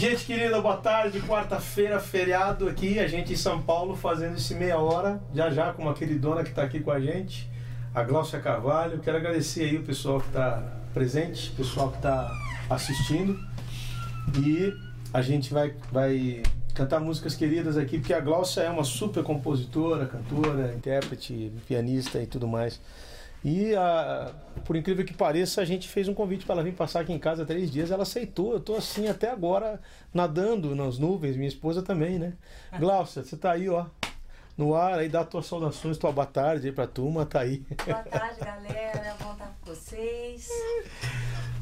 Gente querida, boa tarde. Quarta-feira, feriado aqui. A gente em São Paulo fazendo esse meia hora, já já com uma queridona que está aqui com a gente, a Glaucia Carvalho. Quero agradecer aí o pessoal que está presente, o pessoal que está assistindo. E a gente vai, vai cantar músicas queridas aqui, porque a Glaucia é uma super compositora, cantora, intérprete, pianista e tudo mais. E a, por incrível que pareça, a gente fez um convite para ela vir passar aqui em casa três dias. Ela aceitou. Eu estou assim até agora, nadando nas nuvens. Minha esposa também, né? Ah. Glaucia, você está aí, ó. No ar aí, dá tuas saudações, tua boa tarde aí pra turma, tá aí. Boa tarde, galera. Bom estar com vocês.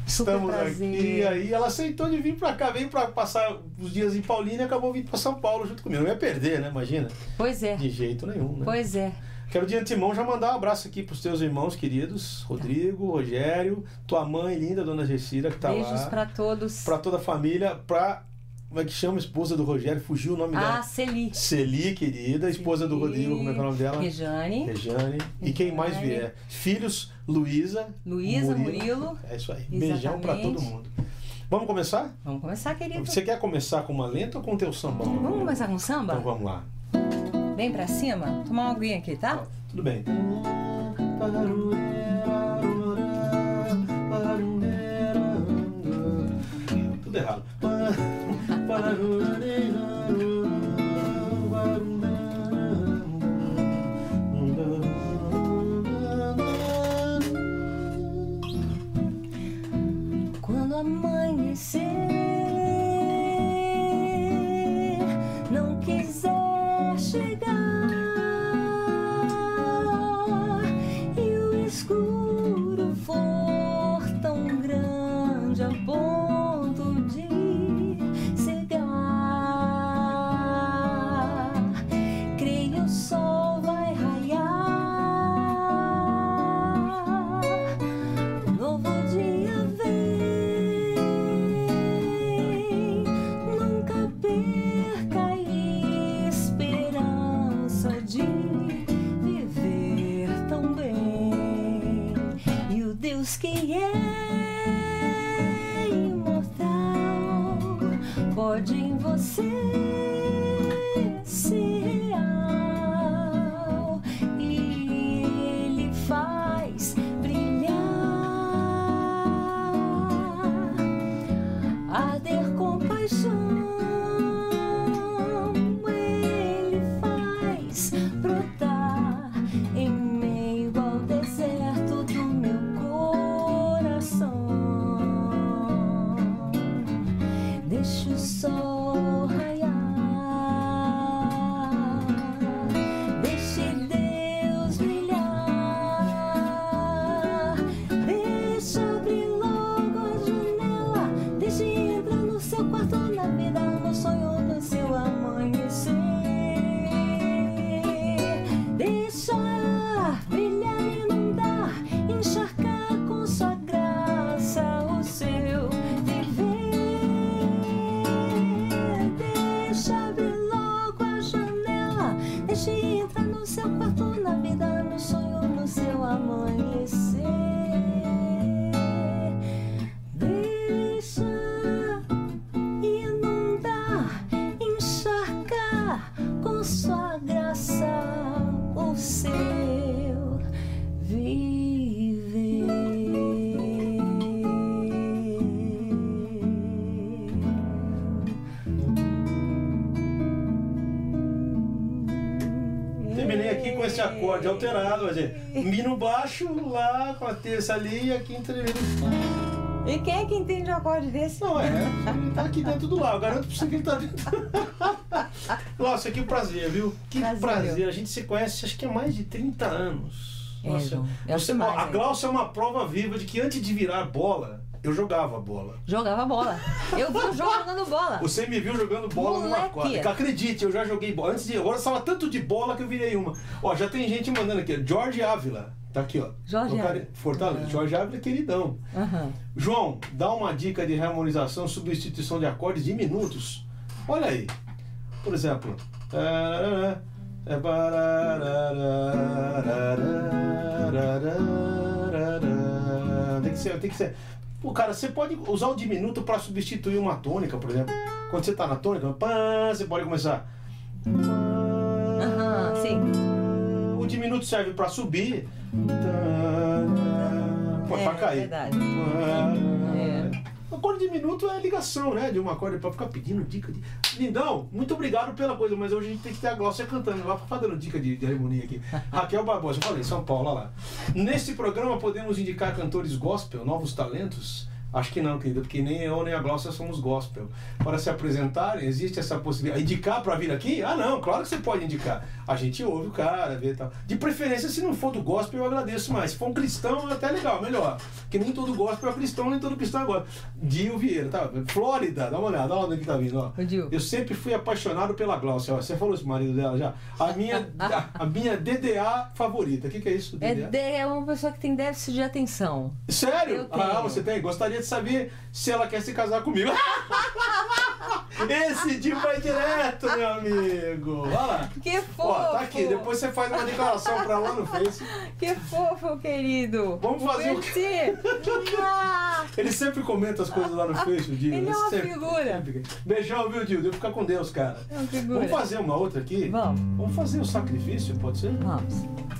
Estamos aqui. Aí ela aceitou de vir pra cá, veio pra passar os dias em Paulínia e acabou vindo pra São Paulo junto comigo. Não ia perder, né? Imagina. Pois é. De jeito nenhum, né? Pois é. Quero de antemão já mandar um abraço aqui para os teus irmãos queridos, tá. Rodrigo, Rogério, tua mãe linda, dona Gessira, que está lá. Beijos para todos. Para toda a família, para como é que chama a esposa do Rogério? Fugiu o nome ah, dela. Ah, Celi. Celi, querida. Esposa Celi. do Rodrigo, como é que é o nome dela? Rejane. Rejane. E quem mais vier. Filhos, Luísa. Luísa, Murilo. Murilo. É isso aí. Exatamente. Beijão para todo mundo. Vamos começar? Vamos começar, querido. Você quer começar com uma lenta ou com o teu sambão? Vamos começar com samba? Então vamos lá bem pra cima? Tomar uma aguinha aqui, tá? Tudo bem. Hum, tá, com a terça ali e aqui entre E quem é que entende o acorde desse? Não, é. Ele tá aqui dentro do lar. Eu garanto pra você que ele tá dentro. Nossa, que prazer, viu? Que prazer. prazer. A gente se conhece, acho que há mais de 30 anos. É, Nossa, é você, mais, a é. Glaucia é uma prova viva de que antes de virar bola, eu jogava bola. Jogava bola. Eu vi o jogo jogando bola. Você me viu jogando bola Moleque. numa quadra. Acredite, eu já joguei bola. Antes de agora, eu falava tanto de bola que eu virei uma. Ó, já tem gente mandando aqui. Jorge Ávila. Tá aqui, ó. Jorge Ávila. Fortaleza. Uhum. Jorge Ávila, é queridão. Uhum. João, dá uma dica de harmonização, substituição de acordes diminutos. Olha aí. Por exemplo. Tem que ser, tem que ser. Pô, cara, você pode usar o diminuto para substituir uma tônica, por exemplo. Quando você tá na tônica, você pode começar. Aham, uhum, sim. O diminuto serve para subir Pô, é, pra cair. verdade. É. Acorde diminuto é ligação, né? De uma corda pra ficar pedindo dica de. Lindão, muito obrigado pela coisa, mas hoje a gente tem que ter a Glócia cantando lá pra dando dica de, de harmonia aqui. Raquel Barbosa, eu falei, São Paulo, olha lá. Neste programa podemos indicar cantores gospel, novos talentos. Acho que não, querida, porque nem eu nem a Glócia somos gospel. Para se apresentarem, existe essa possibilidade. Indicar para vir aqui? Ah, não, claro que você pode indicar. A gente ouve o cara, vê tal. De preferência, se não for do gospel, eu agradeço mais. Se for um cristão, é até legal, melhor. Porque nem todo gospel é cristão, nem todo cristão é gospel. Dio Vieira, tá? Flórida, dá uma olhada, olha onde que tá vindo, ó. Eu sempre fui apaixonado pela Glócia, ó. Você falou isso, marido dela já? A minha, a, a minha DDA favorita. O que, que é isso? É, DDA? de- é uma pessoa que tem déficit de atenção. Sério? Ah, você tem? Gostaria de saber se ela quer se casar comigo. Esse dia vai direto, meu amigo. Olha lá. Que fofo! Ó, tá aqui. Depois você faz uma declaração pra lá no Face. Que fofo, querido! Vamos fazer o Merci. Ah, Ele sempre comenta as coisas lá no Face, o Dio. Ele é uma Sempre, figura. sempre. Beijão, viu, Dio? Devo ficar com Deus, cara. É uma figura. Vamos fazer uma outra aqui? Vamos. Vamos fazer o sacrifício, pode ser? Vamos.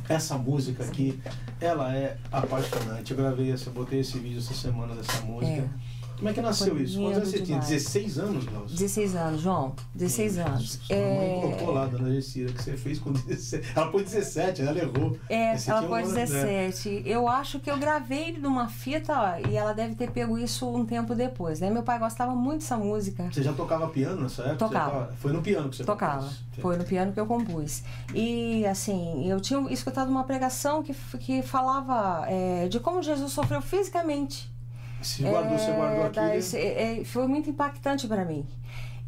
Essa música aqui, ela é apaixonante. Eu gravei essa, botei esse vídeo essa semana dessa música. É. Como é que nasceu isso? Quantos anos você tinha? demais. 16 anos, Glaucio? 16 anos, João. 16 anos. Mãe É, colocou lá, dona Gessira, que você fez com 17. Ela pôs 17, ela errou. É, Esse ela pôs né? 17. Eu acho que eu gravei numa fita ó, e ela deve ter pego isso um tempo depois, né? Meu pai gostava muito dessa música. Você já tocava piano nessa época? Tocava. tocava- Foi no piano que você Tocava. compôs? Foi no piano que eu compus. E, assim, eu tinha escutado uma pregação que, que falava é, de como Jesus sofreu fisicamente. Se guardou, você guardou É, aqui. da- esse- é, foi muito impactante para mim.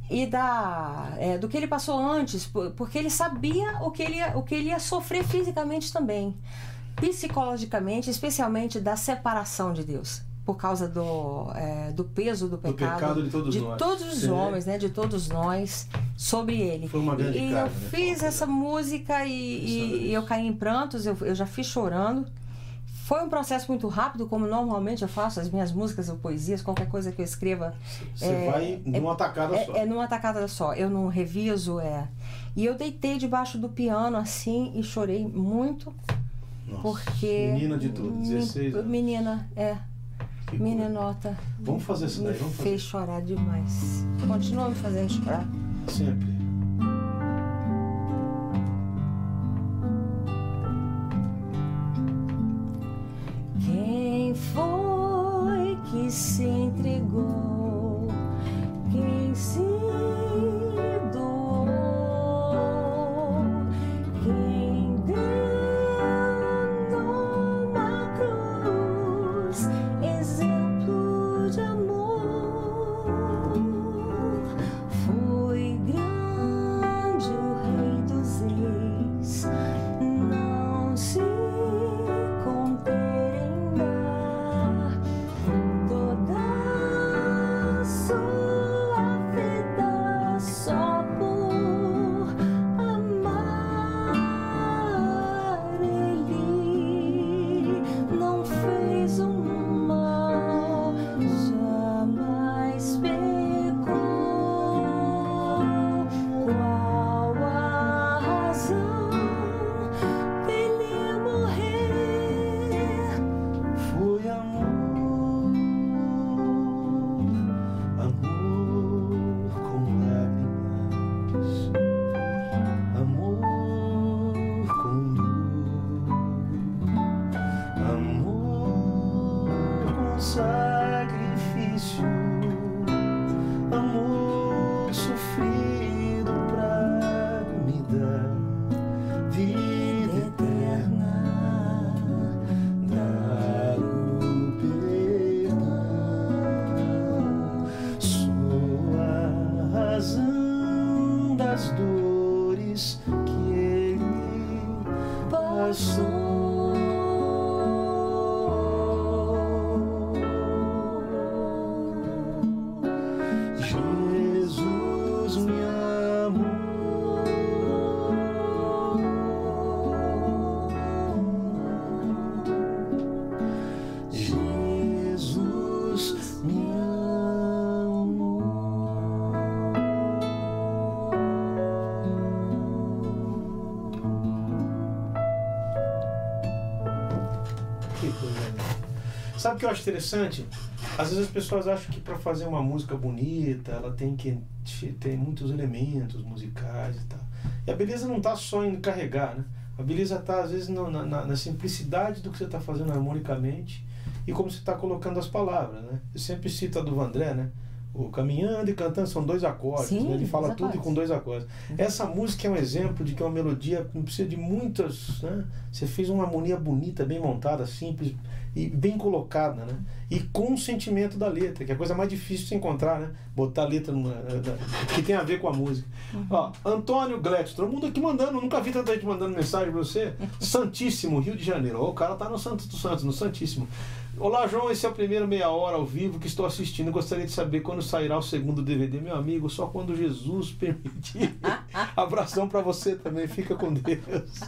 E da, é, do que ele passou antes, por- porque ele sabia o que ele, ia, o que ele ia sofrer fisicamente também. Psicologicamente, especialmente da separação de Deus. Por causa do, é, do peso do pecado, pecado de todos nós. todos os Sim. homens, né? De todos nós, sobre ele. Foi uma grande e carga, eu né? fiz essa música e, e- e eu caí em prantos, eu, eu já fiz chorando. Foi um processo muito rápido, como normalmente eu faço, as minhas músicas ou poesias, qualquer coisa que eu escreva. Você é, vai numa tacada só. É, é numa tacada só, eu não reviso, é. E eu deitei debaixo do piano assim e chorei muito, Nossa, porque. Menina de tudo, 16 anos. Menina, é. Que. Meninota. Vamos fazer isso daí, Me vamos fazer. fez chorar demais. Continua me fazendo chorar. Sempre. Entregou? Com Sabe o que eu acho interessante? Às vezes as pessoas acham que para fazer uma música bonita, ela tem que ter muitos elementos musicais e tal. E a beleza não está só em carregar, né? A beleza está, às vezes, no, na, na, simplicidade do que você está fazendo harmonicamente e como você está colocando as palavras, né? Eu sempre cito a do Vandré, né? O caminhando e cantando são dois acordes, Sim, né? ele fala tudo acordes. com dois acordes. Uhum. Essa música é um exemplo de que uma melodia não precisa de muitas. Né? Você fez uma harmonia bonita, bem montada, simples e bem colocada, né? E com o sentimento da letra, que é a coisa mais difícil de se encontrar, né? Botar a letra numa, que tem a ver com a música. Uhum. Ó, Antônio Gletz, todo mundo aqui mandando, nunca vi tanta gente mandando mensagem pra você. Santíssimo, Rio de Janeiro. Ó, o cara tá no Santos dos Santos, no Santíssimo. Olá, João. Esse é o primeiro meia hora ao vivo que estou assistindo. Gostaria de saber quando sairá o segundo DVD, meu amigo. Só quando Jesus permitir. Abração para você também. Fica com Deus.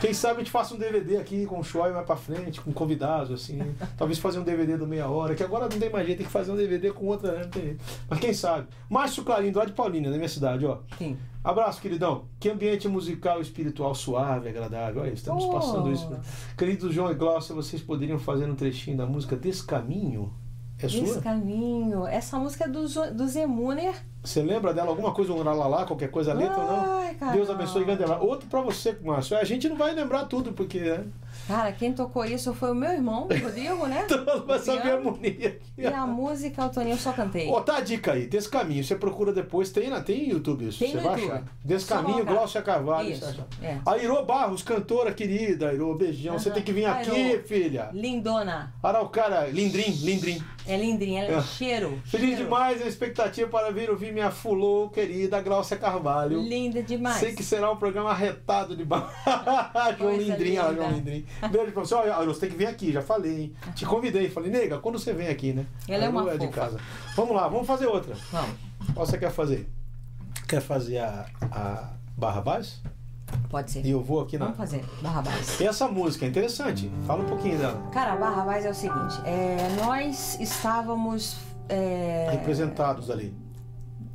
Quem sabe a gente faça um DVD aqui com o Choi mais para frente, com convidados, assim. Talvez fazer um DVD do meia hora, que agora não tem mais jeito, tem que fazer um DVD com outra, né? Mas quem sabe? Márcio Clarindo, lá de Paulínia, na minha cidade, ó. Sim. Abraço, queridão. Que ambiente musical e espiritual suave, agradável. Olha, estamos oh. passando isso. Querido João e Glaucia, vocês poderiam fazer um trechinho da música Descaminho? É sua? Descaminho. Essa música é do, do Zemuner. Você lembra dela? Alguma coisa, um lalá, qualquer coisa, letra ou não? Deus abençoe e Outro pra você, Márcio. A gente não vai lembrar tudo, porque... Né? Cara, quem tocou isso foi o meu irmão, Rodrigo, né? Todo vai saber a harmonia aqui. E a música, o Toninho, eu só cantei. Ó, tá a dica aí, desse caminho. Você procura depois, tem, na, tem YouTube isso. Tem você vai YouTube. achar. Desse caminho, Glaucia Carvalho. Isso, é. A Irô Barros, cantora querida, Irô, beijão. Uhum. Você tem que vir aqui, Airô. filha. Lindona. Araucária, Lindrim, Lindrim. É Lindrim, ela é, é. cheiro. Feliz cheiro. demais a expectativa para vir ouvir minha fulô querida Glaucia Carvalho. Linda demais. Sei que será um programa arretado de João Lindrim, olha, João Lindrim. Beijo pra você. Olha, você tem que vir aqui, já falei, hein? Te convidei, falei, nega, quando você vem aqui, né? Ela é uma é de casa. Vamos lá, vamos fazer outra. Vamos. Qual você quer fazer? Quer fazer a, a Barra Baixo? Pode ser. E eu vou aqui na. Vamos fazer, Barrabás. E essa música é interessante. Fala um pouquinho dela. Cara, Barrabás é o seguinte: é, nós estávamos. É, Representados ali.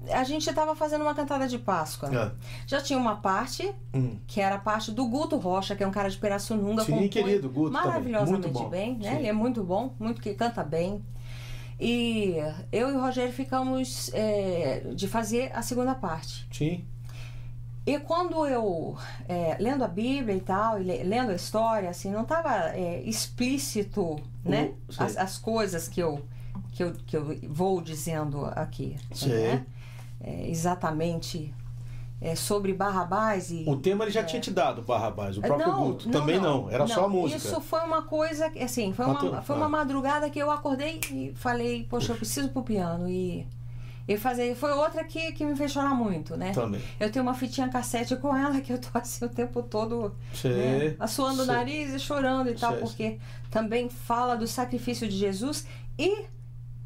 A gente estava fazendo uma cantada de Páscoa. É. Já tinha uma parte, hum. que era a parte do Guto Rocha, que é um cara de Pirassununga. Sim, querido, Guto. Maravilhosamente muito bom. bem, né? Sim. Ele é muito bom, muito que canta bem. E eu e o Rogério ficamos é, de fazer a segunda parte. Sim. E quando eu, é, lendo a Bíblia e tal, e lendo a história, assim, não estava é, explícito, né? As, as, coisas que eu, que, eu, que eu vou dizendo aqui. Sim. Né? É, exatamente é, sobre Barrabás e... O tema ele já é, tinha te dado, Barrabás, o próprio não, Guto. não, Também não, era não, só a música. Isso foi uma coisa, assim, foi uma, foi uma madrugada que eu acordei e falei, poxa, eu preciso pro piano e... E fazer, foi outra que, que me fez chorar muito, né? Também. Eu tenho uma fitinha cassete com ela que eu tô assim o tempo todo né, assoando o nariz e chorando e tal, porque também fala do sacrifício de Jesus e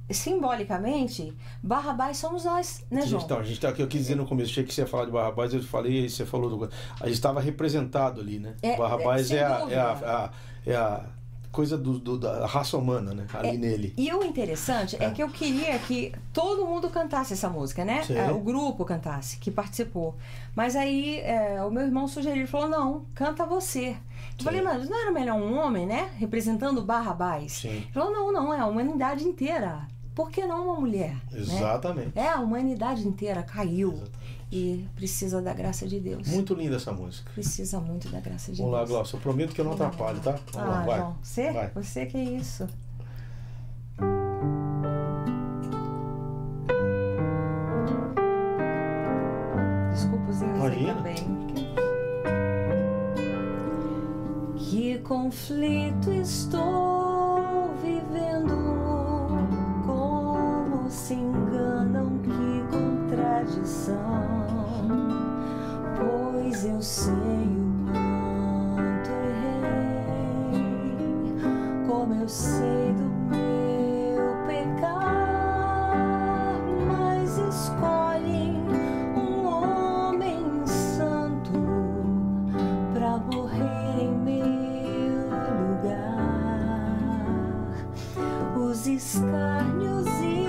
simbolicamente, Barrabás somos nós, né, João? Então, a gente tá aqui, eu quis dizer no começo, achei que você ia falar de Barrabás, eu falei, você falou do. A gente estava representado ali, né? É, Barrabás é, é, a, é, a, é a coisa do, do, da raça humana, né? Ali é, nele. E o interessante é. é. que eu queria que todo mundo cantasse essa música, né? É, o grupo cantasse, que participou. Mas aí é, o meu irmão sugeriu, ele falou, não, canta você. Eu falei, mas não era melhor um homem, né? Representando Barrabás? Sim. Ele falou, não, não, é a humanidade inteira. Por que não uma mulher? Exatamente. Né? É, a humanidade inteira caiu. Exatamente. E precisa da graça de Deus. Muito linda essa música. Precisa muito da graça de Vamos Deus. Vamos lá, Glaucio. Eu prometo que eu não atrapalho, tá? Vamos ah, lá, vai. João, você? Vai. Você que é isso. Desculpa os erros aí também. Que conflito estou vivendo Como se enganam Que contradição Pois eu sei o quanto errei. Como eu sei do meu pecar Mas escolhem um homem santo Pra morrer em meu lugar. Os escárnios e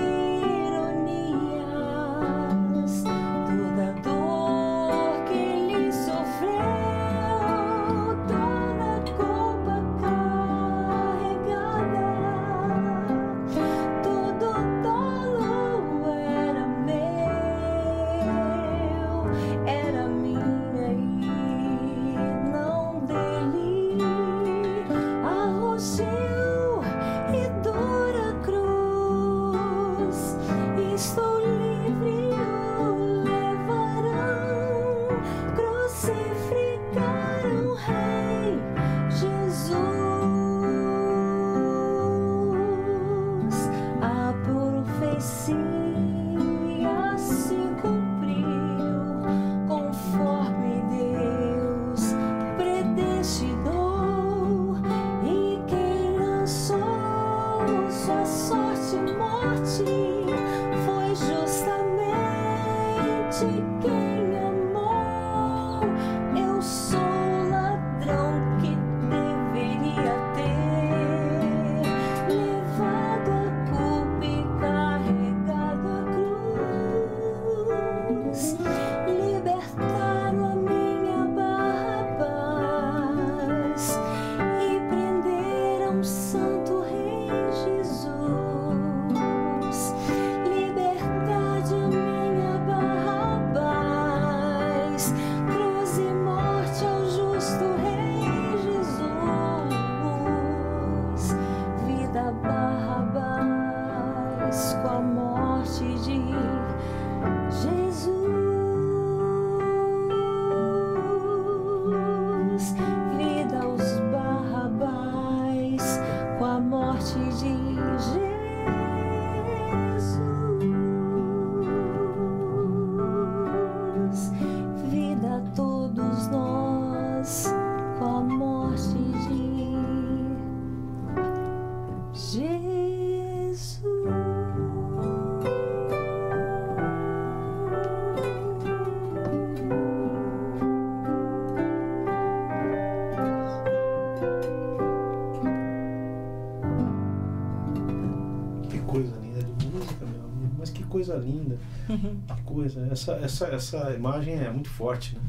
Essa, essa, essa imagem é muito forte, né?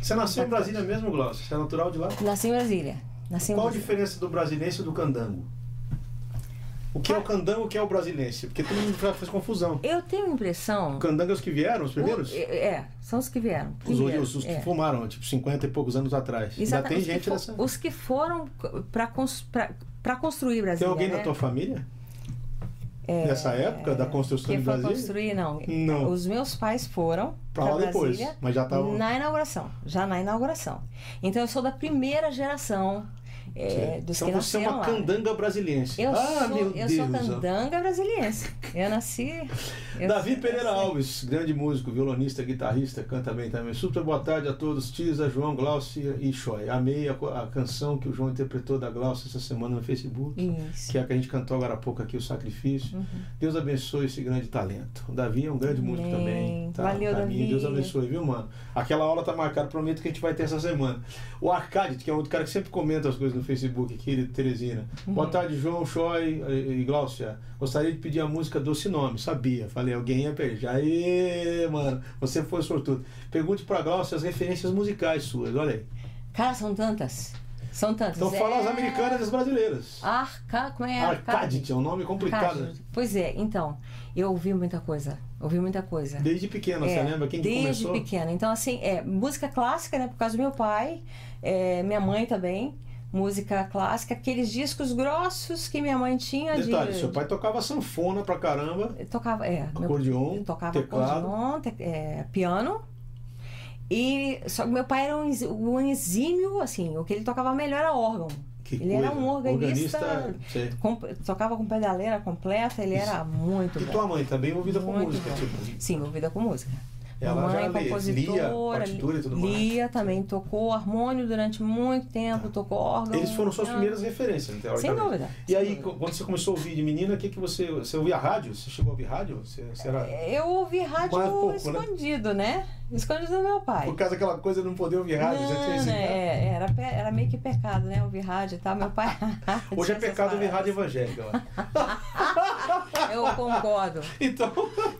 Você nasceu em Brasília mesmo, Glaucio? Você é natural de lá? Nasci em Brasília. Nasci em Qual Brasília. a diferença do brasilense e do candango? O que é o candango e o que é o brasilense? Porque todo mundo faz confusão. Eu tenho a impressão. O candango é os que vieram, os primeiros? O, é, é, são os que vieram. Primeiro, os, os, que é. fumaram, tipo, 50 e poucos anos atrás. Exatamente. Ainda tem gente for, nessa. Os que foram para construir Brasília. Tem alguém né? na tua família? É, Nessa época da construção de Brasília? construir, não. não. Os meus pais foram para lá depois, mas já estavam... Na inauguração, já na inauguração. Então eu sou da primeira geração é, dos então que você é uma lá. candanga brasiliense. Eu ah, sou, meu eu Deus. sou candanga brasiliense. Eu nasci. Eu Davi sou, Pereira Alves, grande músico, violonista, guitarrista, canta bem também. Super boa tarde a todos, Tisa, João, Glaucia e Choi. Amei a, a, canção que o João interpretou da Glaucia essa semana no Facebook, Isso. que é a que a gente cantou agora há pouco aqui, o Sacrifício. Uhum. Deus abençoe esse grande talento. O Davi é um grande músico também. Tá, Valeu, Davi. Deus abençoe, viu, mano? Aquela aula tá marcada, prometo que a gente vai ter essa semana. O Arcade, que é um cara que sempre comenta as coisas no Facebook aqui, de Teresina. Uhum. Boa tarde, João, Choi e Glaucia. Gostaria de pedir a música Doce Nome. Sabia. Falei, alguém ia perder. Aê, mano, você foi sortudo. Pergunte pra Glaucia as referências musicais suas, olha aí. Cara, são tantas. São tantas. Então fala é... as americanas e as brasileiras. Arca... Como é? Arcade, é um nome complicado. Arcade. Pois é, então, eu ouvi muita coisa. Ouvi muita coisa. Desde pequena, é, você lembra? Quem desde começou? Desde pequena. Então, assim, é música clássica, né? Por causa do meu pai, é, minha mãe também música clássica, aqueles discos grossos que minha mãe tinha Detalhe, de... seu pai tocava sanfona pra caramba. Tocava, é. Acordeon, meu, tocava teclado. acordeon, te, é, piano. E só que meu pai era um, um exímio, assim, o que ele tocava melhor era órgão. Que ele coisa. era um organista, organista com, tocava com pedaleira completa, ele Isso. era muito e bom. tua mãe também envolvida com música, bom. tipo. Sim, envolvida com música. Ela mãe, já lia, compositora, partitura e tudo mais. lia também, tocou harmônio durante muito tempo, tocou órgão. Eles foram suas piano. primeiras referências, Sem teoricamente. dúvida. E sem aí, dúvida. quando você começou a ouvir de menina, o que, que você. Você ouvia rádio? Você chegou a ouvir rádio? Você, você era... Eu ouvi rádio pouco, né? escondido, né? Escondido do meu pai. Por causa daquela coisa de não poder ouvir rádio, já tinha Não, esse né? É, era, era meio que pecado, né? Ouvir rádio e tal. Meu pai. Hoje é tinha pecado ouvir rádio paradas. evangélica. Eu concordo. Então.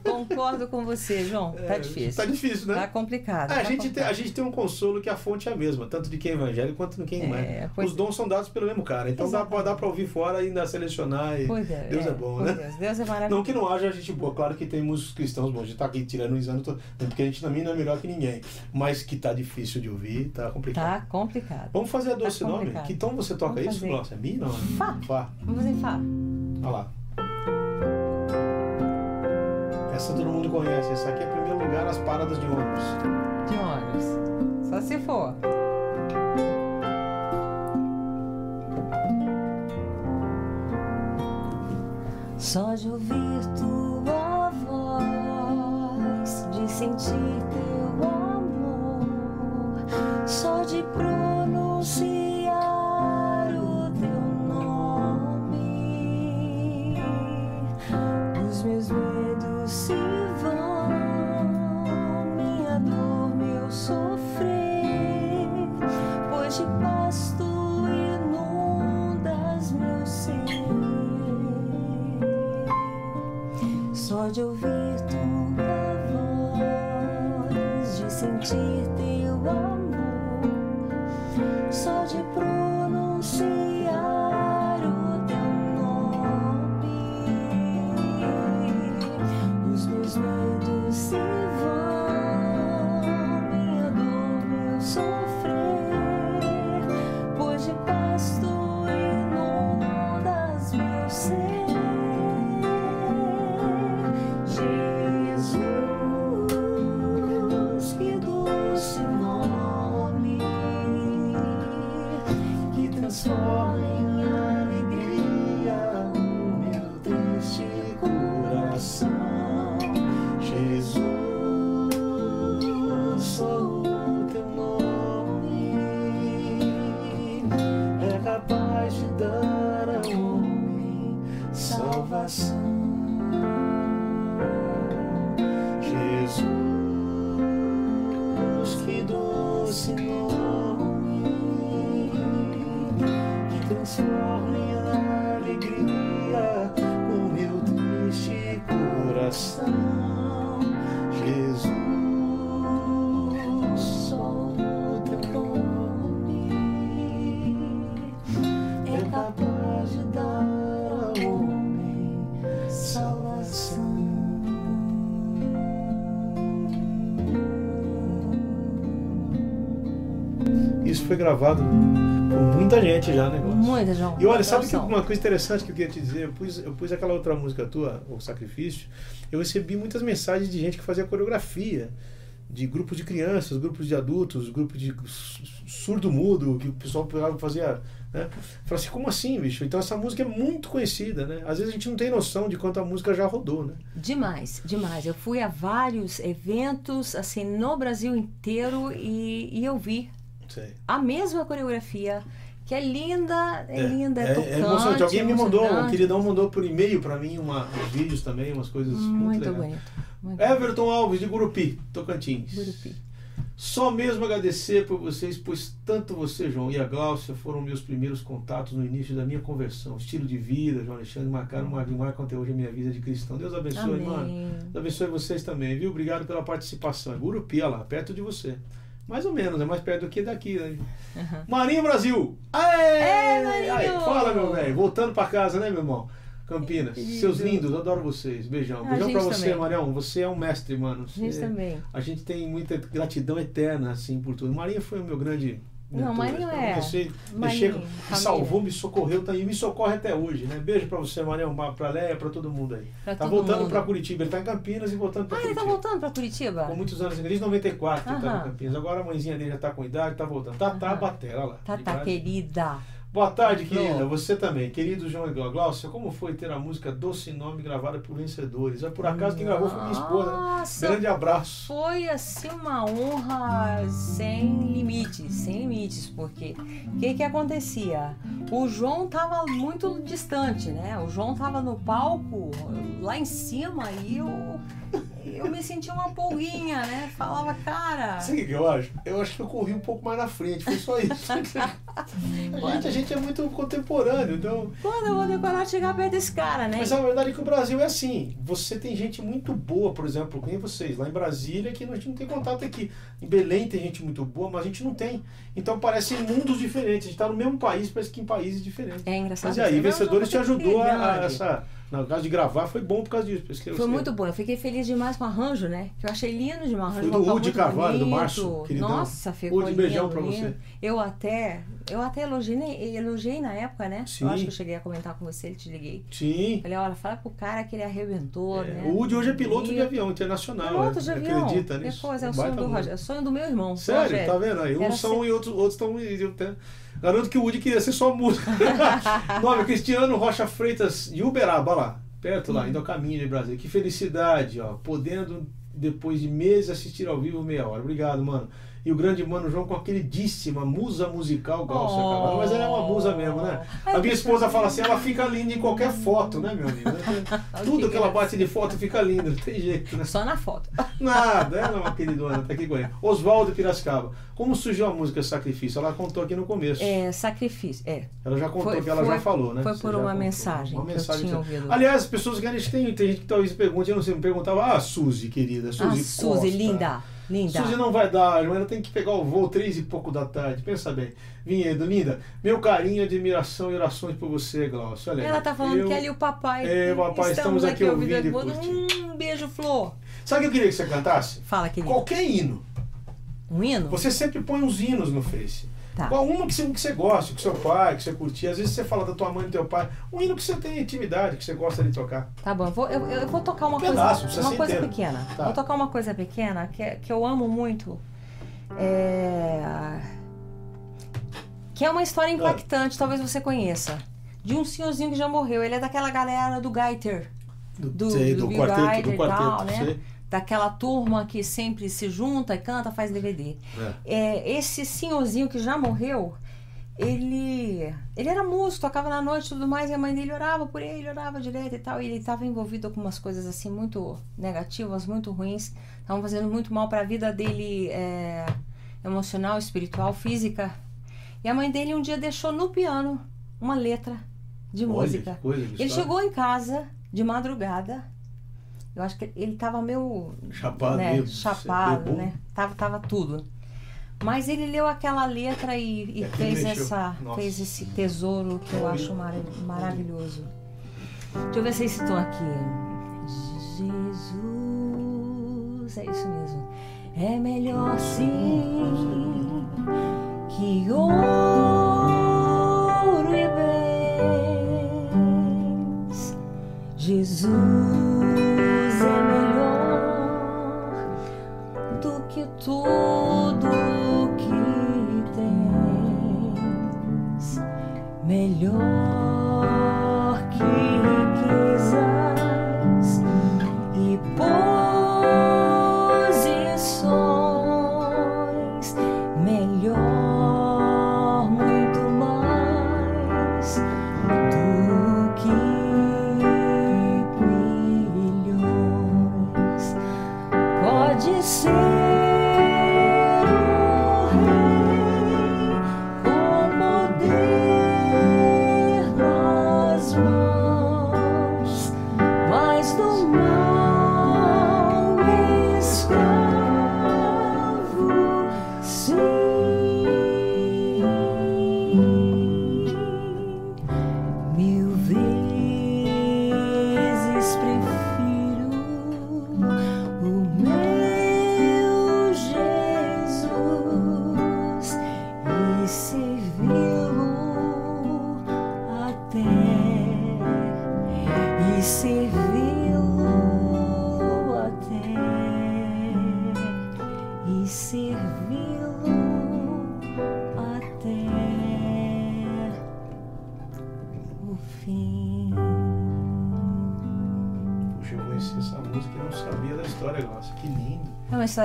Concordo com você, João. Tá é, difícil. Tá difícil, né? Tá complicado. É, a, tá gente tem, complicado. a gente tem um consolo que a fonte é a mesma, tanto de quem é evangélico quanto de quem não é. É, Os dons são dados pelo mesmo cara. Então dá, Exatamente. dá pra ouvir fora e ainda selecionar. E Pois é, Deus é, bom, pois né? Deus, Deus é maravilhoso. Não que não haja gente boa, claro que tem músicos cristãos bons. A gente tá aqui tirando os anos, porque a gente também não é melhor que ninguém. Mas que tá difícil de ouvir, tá complicado. Tá complicado. Vamos fazer a doce nome? complicado. Que tom você toca Vamos isso? fazer. Nossa, é Mi? Não. Fá. Fá. Vamos fazer Fá. Olha lá. Essa todo mundo conhece. Essa aqui é, em primeiro lugar, as paradas de ônibus. De ônibus. Só se for. Só de ouvir tua voz, de sentir foi gravado por muita gente já, né? Glaucio? Muita, João. E olha, sabe que uma coisa interessante que eu queria te dizer? Eu pus, eu pus aquela outra música tua, O Sacrifício, eu recebi muitas mensagens de gente que fazia coreografia, de grupos de crianças, grupos de adultos, grupos de surdo-mudo, que o pessoal fazia. Né? Falei assim, como assim, bicho? Então essa música é muito conhecida, né? Às vezes a gente não tem noção de quanto a música já rodou, né? Demais, demais. Eu fui a vários eventos, assim, no Brasil inteiro e, e eu vi Sei. a mesma coreografia, que é linda, é, linda, é, é, tocante. é emocionante. Alguém me mandou, um queridão mandou por e-mail pra mim uma, uns vídeos também, umas coisas muito, Muito legais. bonito. Everton Alves, de Gurupi, Tocantins. Gurupi. Só mesmo agradecer por vocês, pois tanto você, João, e a Gláucia foram meus primeiros contatos no início da minha conversão. Estilo de vida, João Alexandre, marcaram, marcam até hoje a minha vida de cristão. Deus abençoe, Amém. mano. Deus abençoe vocês também, viu? Obrigado pela participação. É Gurupi, olha lá, perto de você. Mais ou menos, é mais perto do que daqui, né? Marinho Brasil! Aê! Marinho! Aí, fala, meu velho. Voltando pra casa, né, meu irmão? Campinas. Lindo. Seus lindos, adoro vocês. Beijão. Beijão pra você, também. Marião. Você é um mestre, mano. A gente Você- também. a gente tem muita gratidão eterna, assim, por tudo. Marinho foi o meu grande. Não. Marinho é- Você Marinho, me família. salvou, me socorreu tá, e me socorre até hoje, né? Beijo pra você, Marião, pra- pra Léia, pra todo mundo aí. Pra tá voltando pra Curitiba. Ele tá em Campinas e voltando pra Ah, ele tá Curitiba. voltando pra Curitiba? Com muitos anos, desde 94 ele tá em Campinas. Agora a mãezinha dele já tá com idade, tá voltando. Tatá Aham. Batera, olha lá. Tá, tá, querida. Boa tarde, querida. Você também. Querido João e Glau- Glaucia, como foi ter a música Doce Nome gravada por vencedores? Ah, Por acaso quem gravou foi minha esposa. né? Grande abraço. Foi assim uma honra sem limites, sem limites, porque o que que acontecia? O João tava muito distante, né? O João tava no palco lá em cima e eu eu me sentia uma polguinha, né? Falava, cara, Sabe o que eu acho? Eu acho que eu corri um pouco mais na frente, foi só isso. a, gente, a gente é muito contemporâneo, então. quando eu vou decorar de chegar perto desse cara, né? Mas a verdade é que o Brasil é assim. Você tem gente muito boa, por exemplo, nem vocês, lá em Brasília, que a gente não tem contato aqui. Em Belém tem gente muito boa, mas a gente não tem. Então parecem mundos diferentes. A gente está no mesmo país, parece que em países diferentes. É engraçado. Mas e aí, Não, Vencedores te ajudou a, a essa. No caso de gravar, foi bom por causa disso. Foi sei. muito bom. Eu fiquei feliz demais com o arranjo, né? Que eu achei lindo de um arranjo. Foi do muito Carvalho, do bonito. Márcio, queridão. Nossa, ficou Woody, beijão lindo, pra lindo. você. Eu até, eu até elogiei, elogiei na época, né? Sim. Eu acho que eu cheguei a comentar com você, te liguei. Sim. Falei, olha, fala pro cara que ele arrebentou, É, né? o Woody hoje é piloto de Bonito. avião internacional. Piloto de né? avião. Acredita nisso? É o Um sonho do. Roger. É o sonho do meu irmão. Sério, Rogério. tá vendo aí? Uns são ser- e outros outros estão. Garanto que o Woody queria ser só músico. Nome Cristiano Rocha Freitas de Uberaba, lá, perto Hum. lá, indo ao caminho de Brasília. Que felicidade, ó. Podendo, depois de meses, assistir ao vivo meia hora. Obrigado, mano. E o grande mano João com a queridíssima musa musical Glaucia Oh. Mas ela é uma musa mesmo, né? A minha esposa fala assim, ela fica linda em qualquer foto, né, meu amigo? Tudo que ela bate de foto fica linda, não tem jeito, né? Só na foto. Nada, ela é uma queridona, tá aqui com ele. Oswaldo Piracicaba. Como surgiu a música Sacrifício? Ela contou aqui no começo. É, sacrifício. É. Ela já contou Foi- que ela foi- já falou, né? foi por uma mensagem Uma que eu mensagem tinha ouvido. Aliás, as pessoas que a gente tem, tem gente que talvez pergunte, eu não sei, me perguntava, ah, Suzy, querida, Suzy Ah, Costa. Suzy, linda. Linda. Suzy não vai dar, ela tem que pegar o voo três e pouco da tarde. Pensa bem. Vinhedo, linda. Meu carinho, admiração e orações por você, Glaucio. Olha Ela tá falando Eu- que ela e o papai. É, papai, estamos aqui ouvindo e ouvindo. curtindo. Um beijo, Flor. Sabe o que eu queria que você cantasse? Fala, querido. Qualquer hino. Um hino? Você sempre põe uns hinos no Face. Tá. Qual uma que você, que você gosta, que seu pai, que você curtir. Às vezes você fala da tua mãe e do teu pai. Um hino que você tem intimidade, que você gosta de tocar. Tá bom, eu vou, eu, eu vou tocar uma Um pedaço, coisa, uma coisa inteiro. pequena. Tá. Vou tocar uma coisa pequena que, que eu amo muito. É... Que é uma história impactante, talvez você conheça. De um senhorzinho que já morreu. Ele é daquela galera do Gaiter. Do- sei, do Bill quarteto, Gaiter do quarteto. tal, né? sei. Daquela turma que sempre se junta, canta, faz DVD. É. É, esse senhorzinho que já morreu, ele ele era músico, tocava na noite e tudo mais, e a mãe dele orava por ele, orava direto e tal, e ele estava envolvido com umas coisas assim muito negativas, muito ruins, estavam fazendo muito mal para a vida dele é, emocional, espiritual, física. E a mãe dele um dia deixou no piano uma letra de Olha, música. Ele chegou em casa de madrugada. Eu acho que ele tava meio Chapado, né, meio- chapado, bebum. né? Tava, tava tudo. Mas ele leu aquela letra e, e aquilo fez, essa, Nossa. fez esse tesouro que eu acho mara- maravilhoso. Deixa eu ver se esse tom aqui. Jesus, é isso mesmo. É melhor sim que ouro e bens. Jesus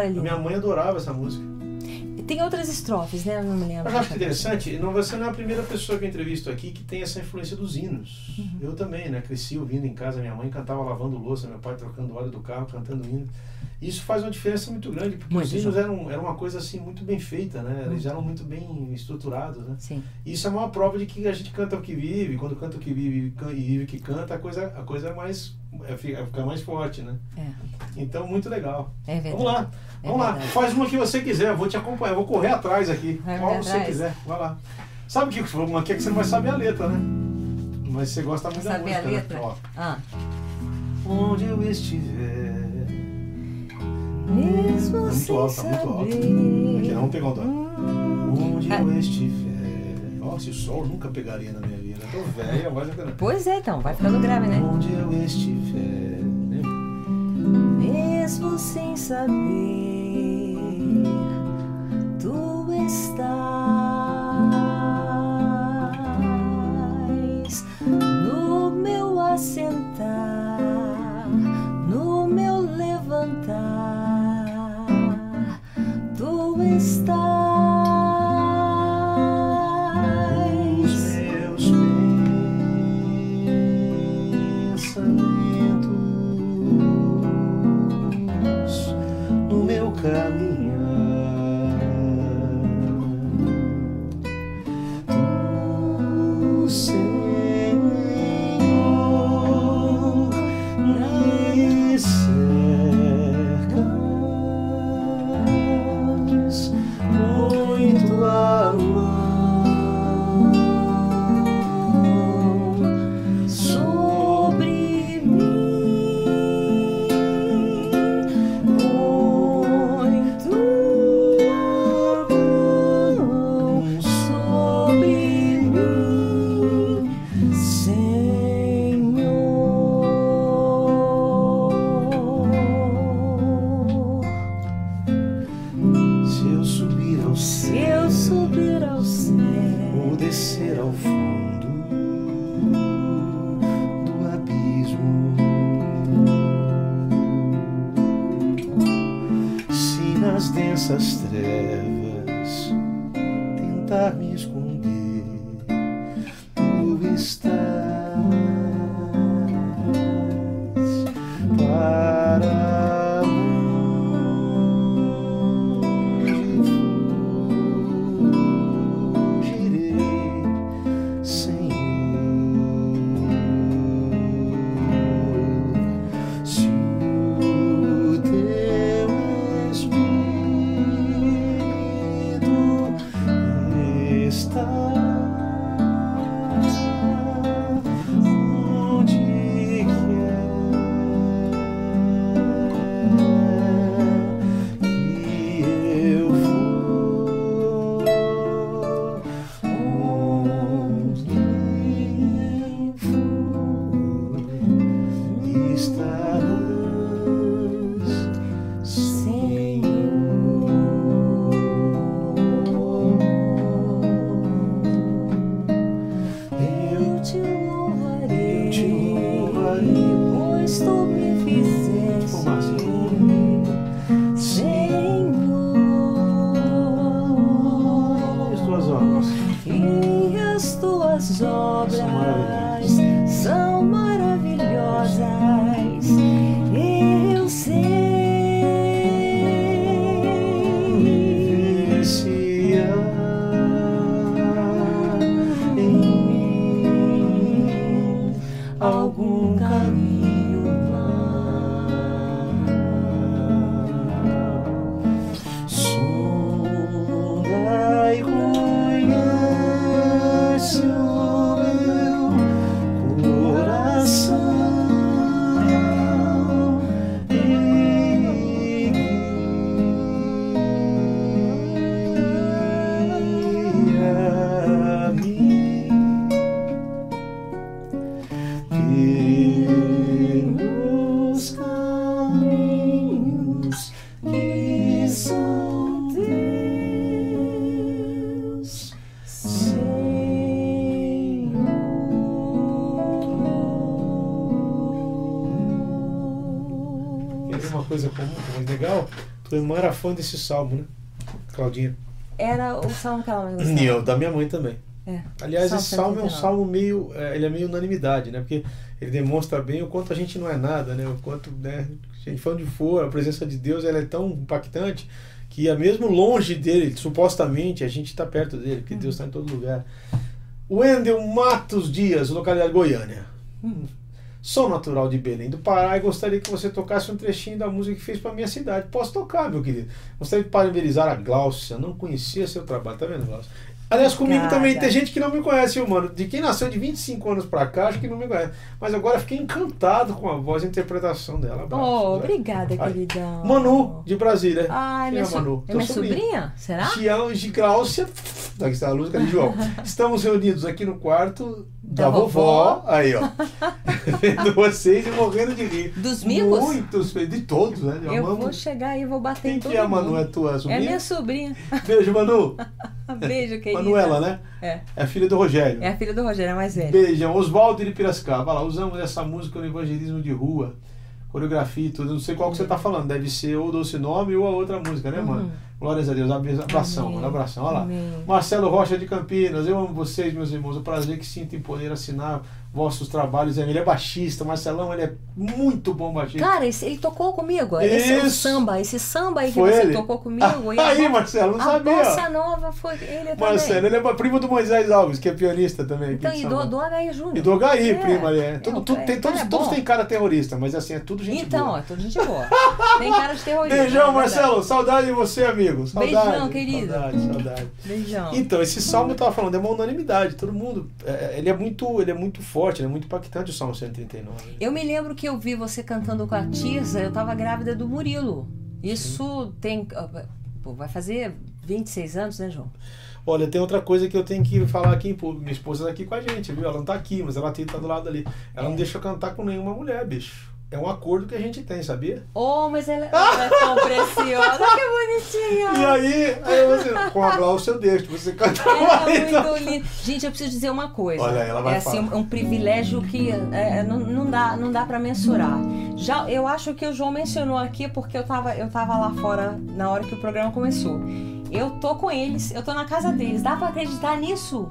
Uma história A linda. minha mãe adorava essa música. Tem outras estrofes, né? Eu não me lembro. Mas eu acho que interessante, não, você não é a primeira pessoa que eu entrevisto aqui que tem essa influência dos hinos. Uhum. Eu também, né? Cresci ouvindo em casa, minha mãe cantava lavando louça, meu pai trocando óleo do carro, cantando hino. Isso faz uma diferença muito grande, porque Muito, os hinos eram, eram uma coisa assim muito bem feita, né? Eles Muito. eram muito bem estruturados, né? Sim. Isso é uma prova de que a gente canta o que vive, quando canta o que vive e vive o que canta, a coisa, a coisa é mais, é, fica mais forte, né? É, Então, muito legal. é verdade. Vamos lá, É vamos lá. verdade. Faz uma que você quiser, eu vou te acompanhar, vou correr atrás aqui. Vai Qual correr você atrás? quiser, vai lá. Sabe o que foi uma aqui é que você não vai saber a letra, né? Mas você gosta muito da Saber a música, letra? né? Ah. Onde eu estiver. Mesmo Muito sem alto, tá muito alto. Aqui não, dó. Hum. Onde Ah. eu estiver. Nossa, o sol eu nunca pegaria na minha vida. Eu tô velho, a voz é Pois é, então, vai ficando grave, né? Onde eu estiver. né? Mesmo sem saber, tu estás irmã era fã desse salmo, né? Claudinha. Era o salmo que ela mais E gostava. eu, da minha mãe também. É. Aliás, Salmo esse salmo é um 139. salmo meio, é, ele é meio unanimidade, né? Porque ele demonstra bem o quanto a gente não é nada, né? O quanto, né? A gente for onde for, a presença de Deus ela é tão impactante que é mesmo longe dele, supostamente, a gente está perto dele, porque Deus está em todo lugar. Wendel Matos Dias, localidade Goiânia. Hum. Sou natural de Belém do Pará e gostaria que você tocasse um trechinho da música que fez para minha cidade. Posso tocar, meu querido? Gostaria de parabenizar a Gláucia. Não conhecia seu trabalho, tá vendo, Gláucia? Aliás, comigo Obrigada. também tem gente que não me conhece, viu, mano. De quem nasceu de 25 anos pra cá, acho que não me conhece. Mas agora fiquei encantado com a voz e a interpretação dela. Abraço, Oh, né? obrigada, Ai. queridão. Manu, de Brasília. Ai, minha, é so- Manu? é minha sobrinha. sobrinha? Será? Tião de Gláucia. Aqui está a luz, cadê João? Estamos reunidos aqui no quarto da, Da vovó. vovó. Aí, ó. Vendo vocês e morrendo de rir. Dos micos? Muitos, de todos, né? Eu vou chegar e vou bater Quem em que todo é a mundo. Manu? É tua É sobrinha? minha sobrinha. Beijo, Manu. Beijo, querida. Manuela, né? É. É a filha do Rogério. É a filha do Rogério, a mais velha. Beijão. Oswaldo de Piracicaba. Olha lá, usamos essa música no evangelismo de rua. Coreografia e tudo. Não sei qual que você tá falando. Deve ser ou Doce Nome ou a outra música, né, mano? Uhum. Glórias a Deus. Abração, mano. Abração. Olha lá. Amém. Marcelo Rocha de Campinas. Eu amo vocês, meus irmãos. O prazer que sinto em poder assinar vossos trabalhos. Ele é baixista. Marcelão, ele é muito bom baixista. Cara, esse- ele tocou comigo. Esse é o Isso. samba. Esse samba aí que Foi você ele? tocou comigo. e a Aí, bo- Marcelo, não a sabia. bossa nova foi ele também. Marcelo, ele é primo do Moisés Alves, que é pianista também. Então, e do, do H.I. Júnior. E do HI, É. prima, ali, é. Tudo, Não, tudo, é, tem, todos, é todos têm cara terrorista, mas assim, é tudo gente Então, boa. ó, tudo gente boa. Tem cara de terrorista. Beijão, é verdade. Marcelo. Saudade de você, amigo. Saudade. Beijão, querido. Saudade, saudade. Beijão. Então, esse salmo eu tava falando, é uma unanimidade. Todo mundo. é, ele, é muito, ele é muito forte, ele é muito impactante o salmo 139. Eu me lembro que eu vi você cantando com a Tirza, eu tava grávida do Murilo. Isso tem. pô, vai fazer 26 anos, né, João? Olha, tem outra coisa que eu tenho que falar aqui em público. Minha esposa tá aqui com a gente, viu? Ela não tá aqui, mas ela tá do lado ali. Ela não É. deixa eu cantar com nenhuma mulher, bicho. É um acordo que a gente tem, sabia? Oh, mas ela, ela é tão preciosa, que bonitinha. E aí, aí você, com a Glaucia eu deixo, você canta Ela mais. é muito linda. Gente, eu preciso dizer uma coisa. Olha, ela vai é assim, um, um privilégio que é, não, não dá, não dá para mensurar. Já, eu acho que o João mencionou aqui porque eu tava, eu tava lá fora na hora que o programa começou. Eu tô com eles, eu tô na casa deles. Dá pra acreditar nisso?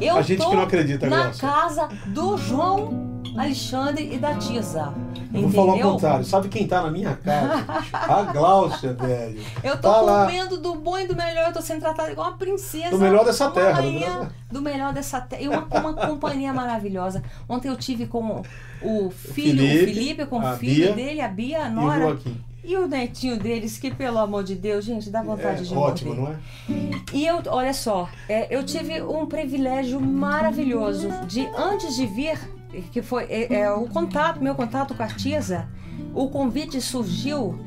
Eu A gente tô que não acredita, na Glaucia. casa do João Alexandre e da Tisa. Eu vou falar o entendeu? contrário. Sabe quem tá na minha casa? A Glaucia, velho. Eu tô Tá lá. comendo do bom e do melhor, eu tô sendo tratada igual uma princesa. Do melhor dessa uma terra, do rainha, melhor- do melhor dessa terra. E uma, uma companhia maravilhosa. Ontem eu tive com o filho, o Felipe, Felipe, com o filho Bia dele, a Bia, a E o Nora. Joaquim. E o netinho deles, que pelo amor de Deus, gente, dá vontade É, de ótimo, morrer. não é? E eu, olha só, é, eu tive um privilégio maravilhoso de antes de vir, que foi é, é, o contato, meu contato com a Artisa, o convite surgiu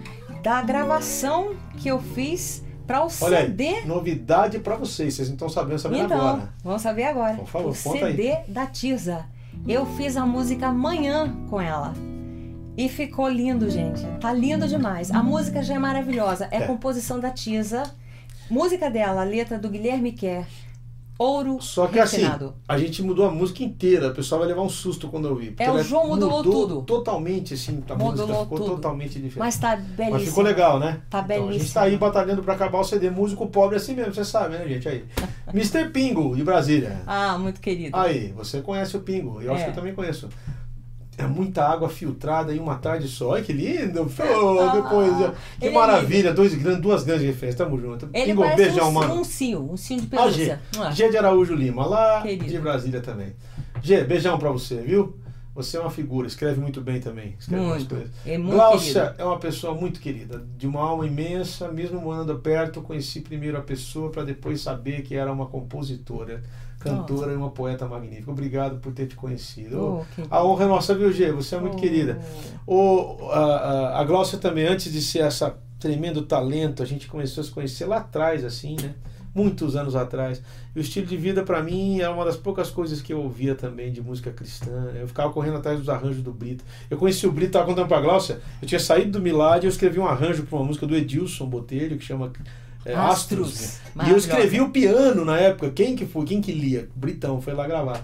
da gravação que eu fiz para o Olha aí, CD. novidade pra vocês. Vocês não estão sabendo, sabendo Então, agora. vamos saber agora. Por favor, o conta aí. CD da Tisa. Eu fiz a música amanhã com ela. E ficou lindo, gente. Tá lindo demais. A música já é maravilhosa. É, É. composição da Tisa. Música dela, letra do Guilherme Kerr. Ouro Só que assim, refinado. a gente mudou a música inteira. O pessoal vai levar um susto quando ouvir. porque É, o João modulou mudou tudo. Totalmente, assim, a música Modulou ficou tudo. totalmente diferente. Mas tá belíssimo. Mas ficou legal, né? Tá Então, a gente belíssimo. tá aí batalhando pra acabar o CD. Músico pobre é assim mesmo, você sabe, né, gente? Aí. Mr. Pingo, de Brasília. Ah, muito querido. Aí, você conhece o Pingo. Eu acho É. que eu também conheço. É muita água filtrada em uma tarde só. Olha que lindo! Pô, Ah, depois, que ele é maravilha! Dois, grandes- duas grandes referências. Tamo junto. Ele Pingo, parece beijão, um, mano. um cio, um cio de G. pelúcia. Ah. G de Araújo Lima, lá Querido. de Brasília também. G, beijão pra você, viu? Você é uma figura, escreve muito bem também. Escreve Muito. coisas. É muito Glaucia é uma pessoa muito querida, de uma alma imensa, mesmo morando perto, conheci primeiro a pessoa para depois saber que era uma compositora, cantora e uma poeta magnífica. Obrigado por ter te conhecido. Oh, que- A honra é nossa, viu, G? Você é muito Oh. querida. O, a, a, Glaucia também, antes de ser essa tremendo talento, a gente começou a se conhecer lá atrás, assim, né? Muitos anos atrás. E o estilo de vida, para mim, é uma das poucas coisas que eu ouvia também de música cristã. Eu ficava correndo atrás dos arranjos do Brito. Eu conheci o Brito, tava contando pra Glaucia, eu tinha saído do Milad e eu escrevi um arranjo para uma música do Edilson Botelho, que chama é, Astros. Astros. né? E eu escrevi o piano na época. Quem que foi? Quem que lia? Britão, foi lá gravar.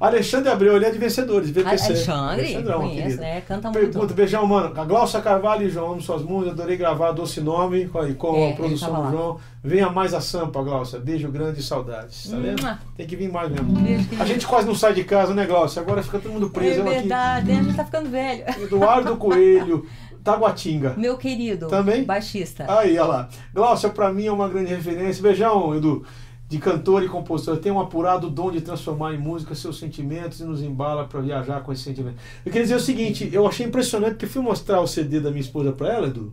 Alexandre Abreu, ele é de vencedores, VPC. Alexandre, Alexandrão, conheço, querido. né? Canta muito. Pergunta, beijão, mano. A Glaucia Carvalho e João, amo suas músicas, adorei gravar Doce Nome com, É, a produção do. João. Venha mais a Sampa, Glaucia. Beijo grande e saudades. Tá vendo? Tem que vir mais mesmo. Beijo. A gente quase não sai de casa, né, Glaucia? Agora fica todo mundo preso. É eu aqui. verdade, a gente tá ficando velho. Eduardo Coelho, Taguatinga. Meu querido, Também? baixista. Aí, olha lá. Glaucia, pra mim, é uma grande referência. Beijão, Edu. De cantor e compositor. Tem um apurado dom de transformar em música seus sentimentos e nos embala pra viajar com esse sentimento. Eu queria dizer o seguinte, eu achei impressionante porque fui mostrar o CD da minha esposa pra ela, Edu.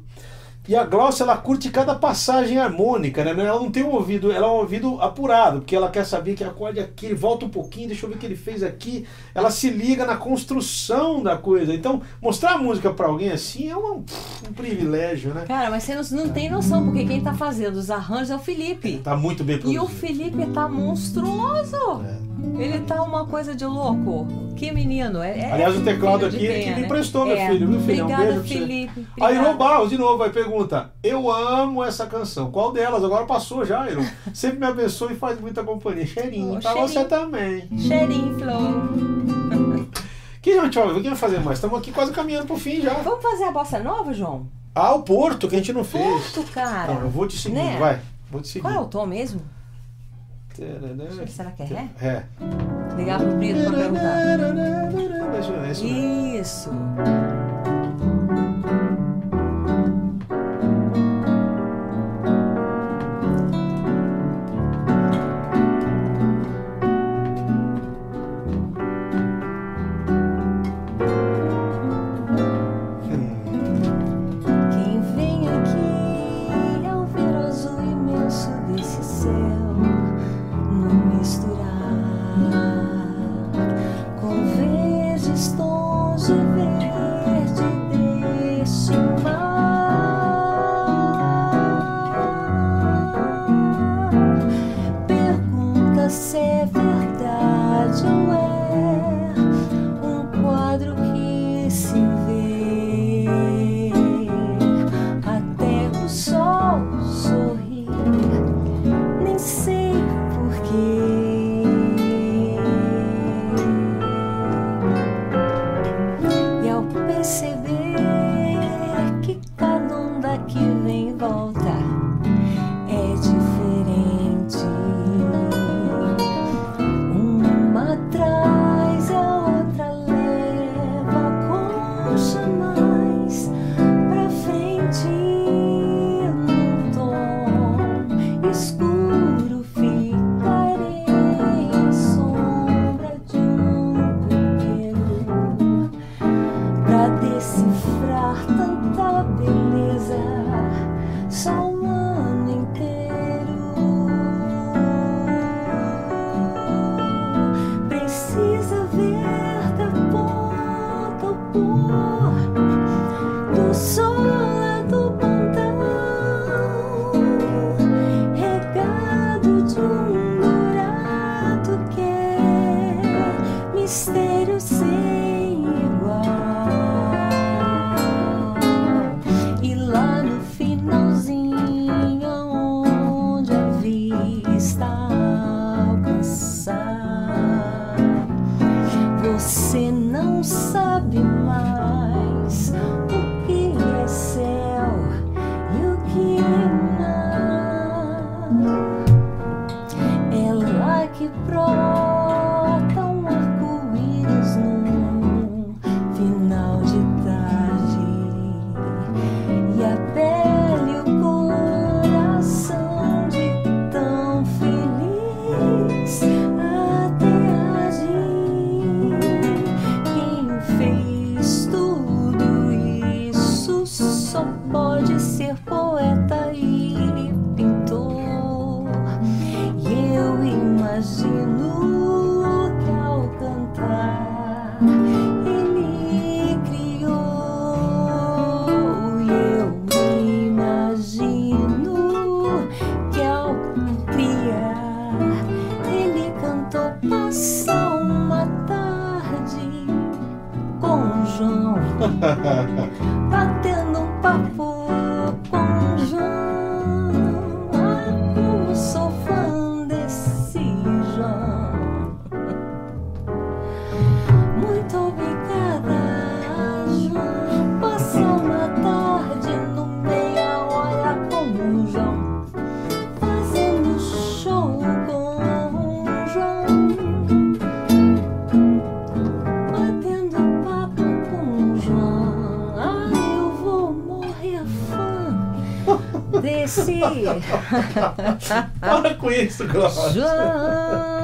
E a Glaucia, ela curte cada passagem harmônica, né? Ela não tem um ouvido, ela é um ouvido apurado, porque ela quer saber que acorde aqui, ele volta um pouquinho, deixa eu ver o que ele fez aqui. Ela se liga na construção da coisa. Então, mostrar a música pra alguém assim é um, um privilégio, né? Cara, mas você não, não tem noção, porque quem tá fazendo os arranjos é o Felipe. Tá muito bem E produzido. o Felipe tá monstruoso. É. Ele tá uma coisa de louco. Que menino. É, é Aliás, o teclado filho aqui é quem que é, me né? emprestou, meu É. filho, viu, filhão? Um Obrigada, beijo pra você. Felipe. Aí. Iron Barros, de novo, vai pergunta. Eu amo essa canção. Qual delas? Agora passou já, Iron. Sempre me abençoa e faz muita companhia. Cheirinho. Oh, pra cheirinho. você também. Cheirinho, Flor. Que gente o que vai fazer mais? Estamos aqui quase caminhando pro fim já. Vamos fazer a bossa nova, João? Ah, o Porto, que a gente não fez. Porto, cara. Não, eu vou te seguir, Né? vai. Vou te seguir. Qual é o tom mesmo? Será que é ré? É. Ligar pro Brito pra perguntar. Isso, Isso, Glaucio. João.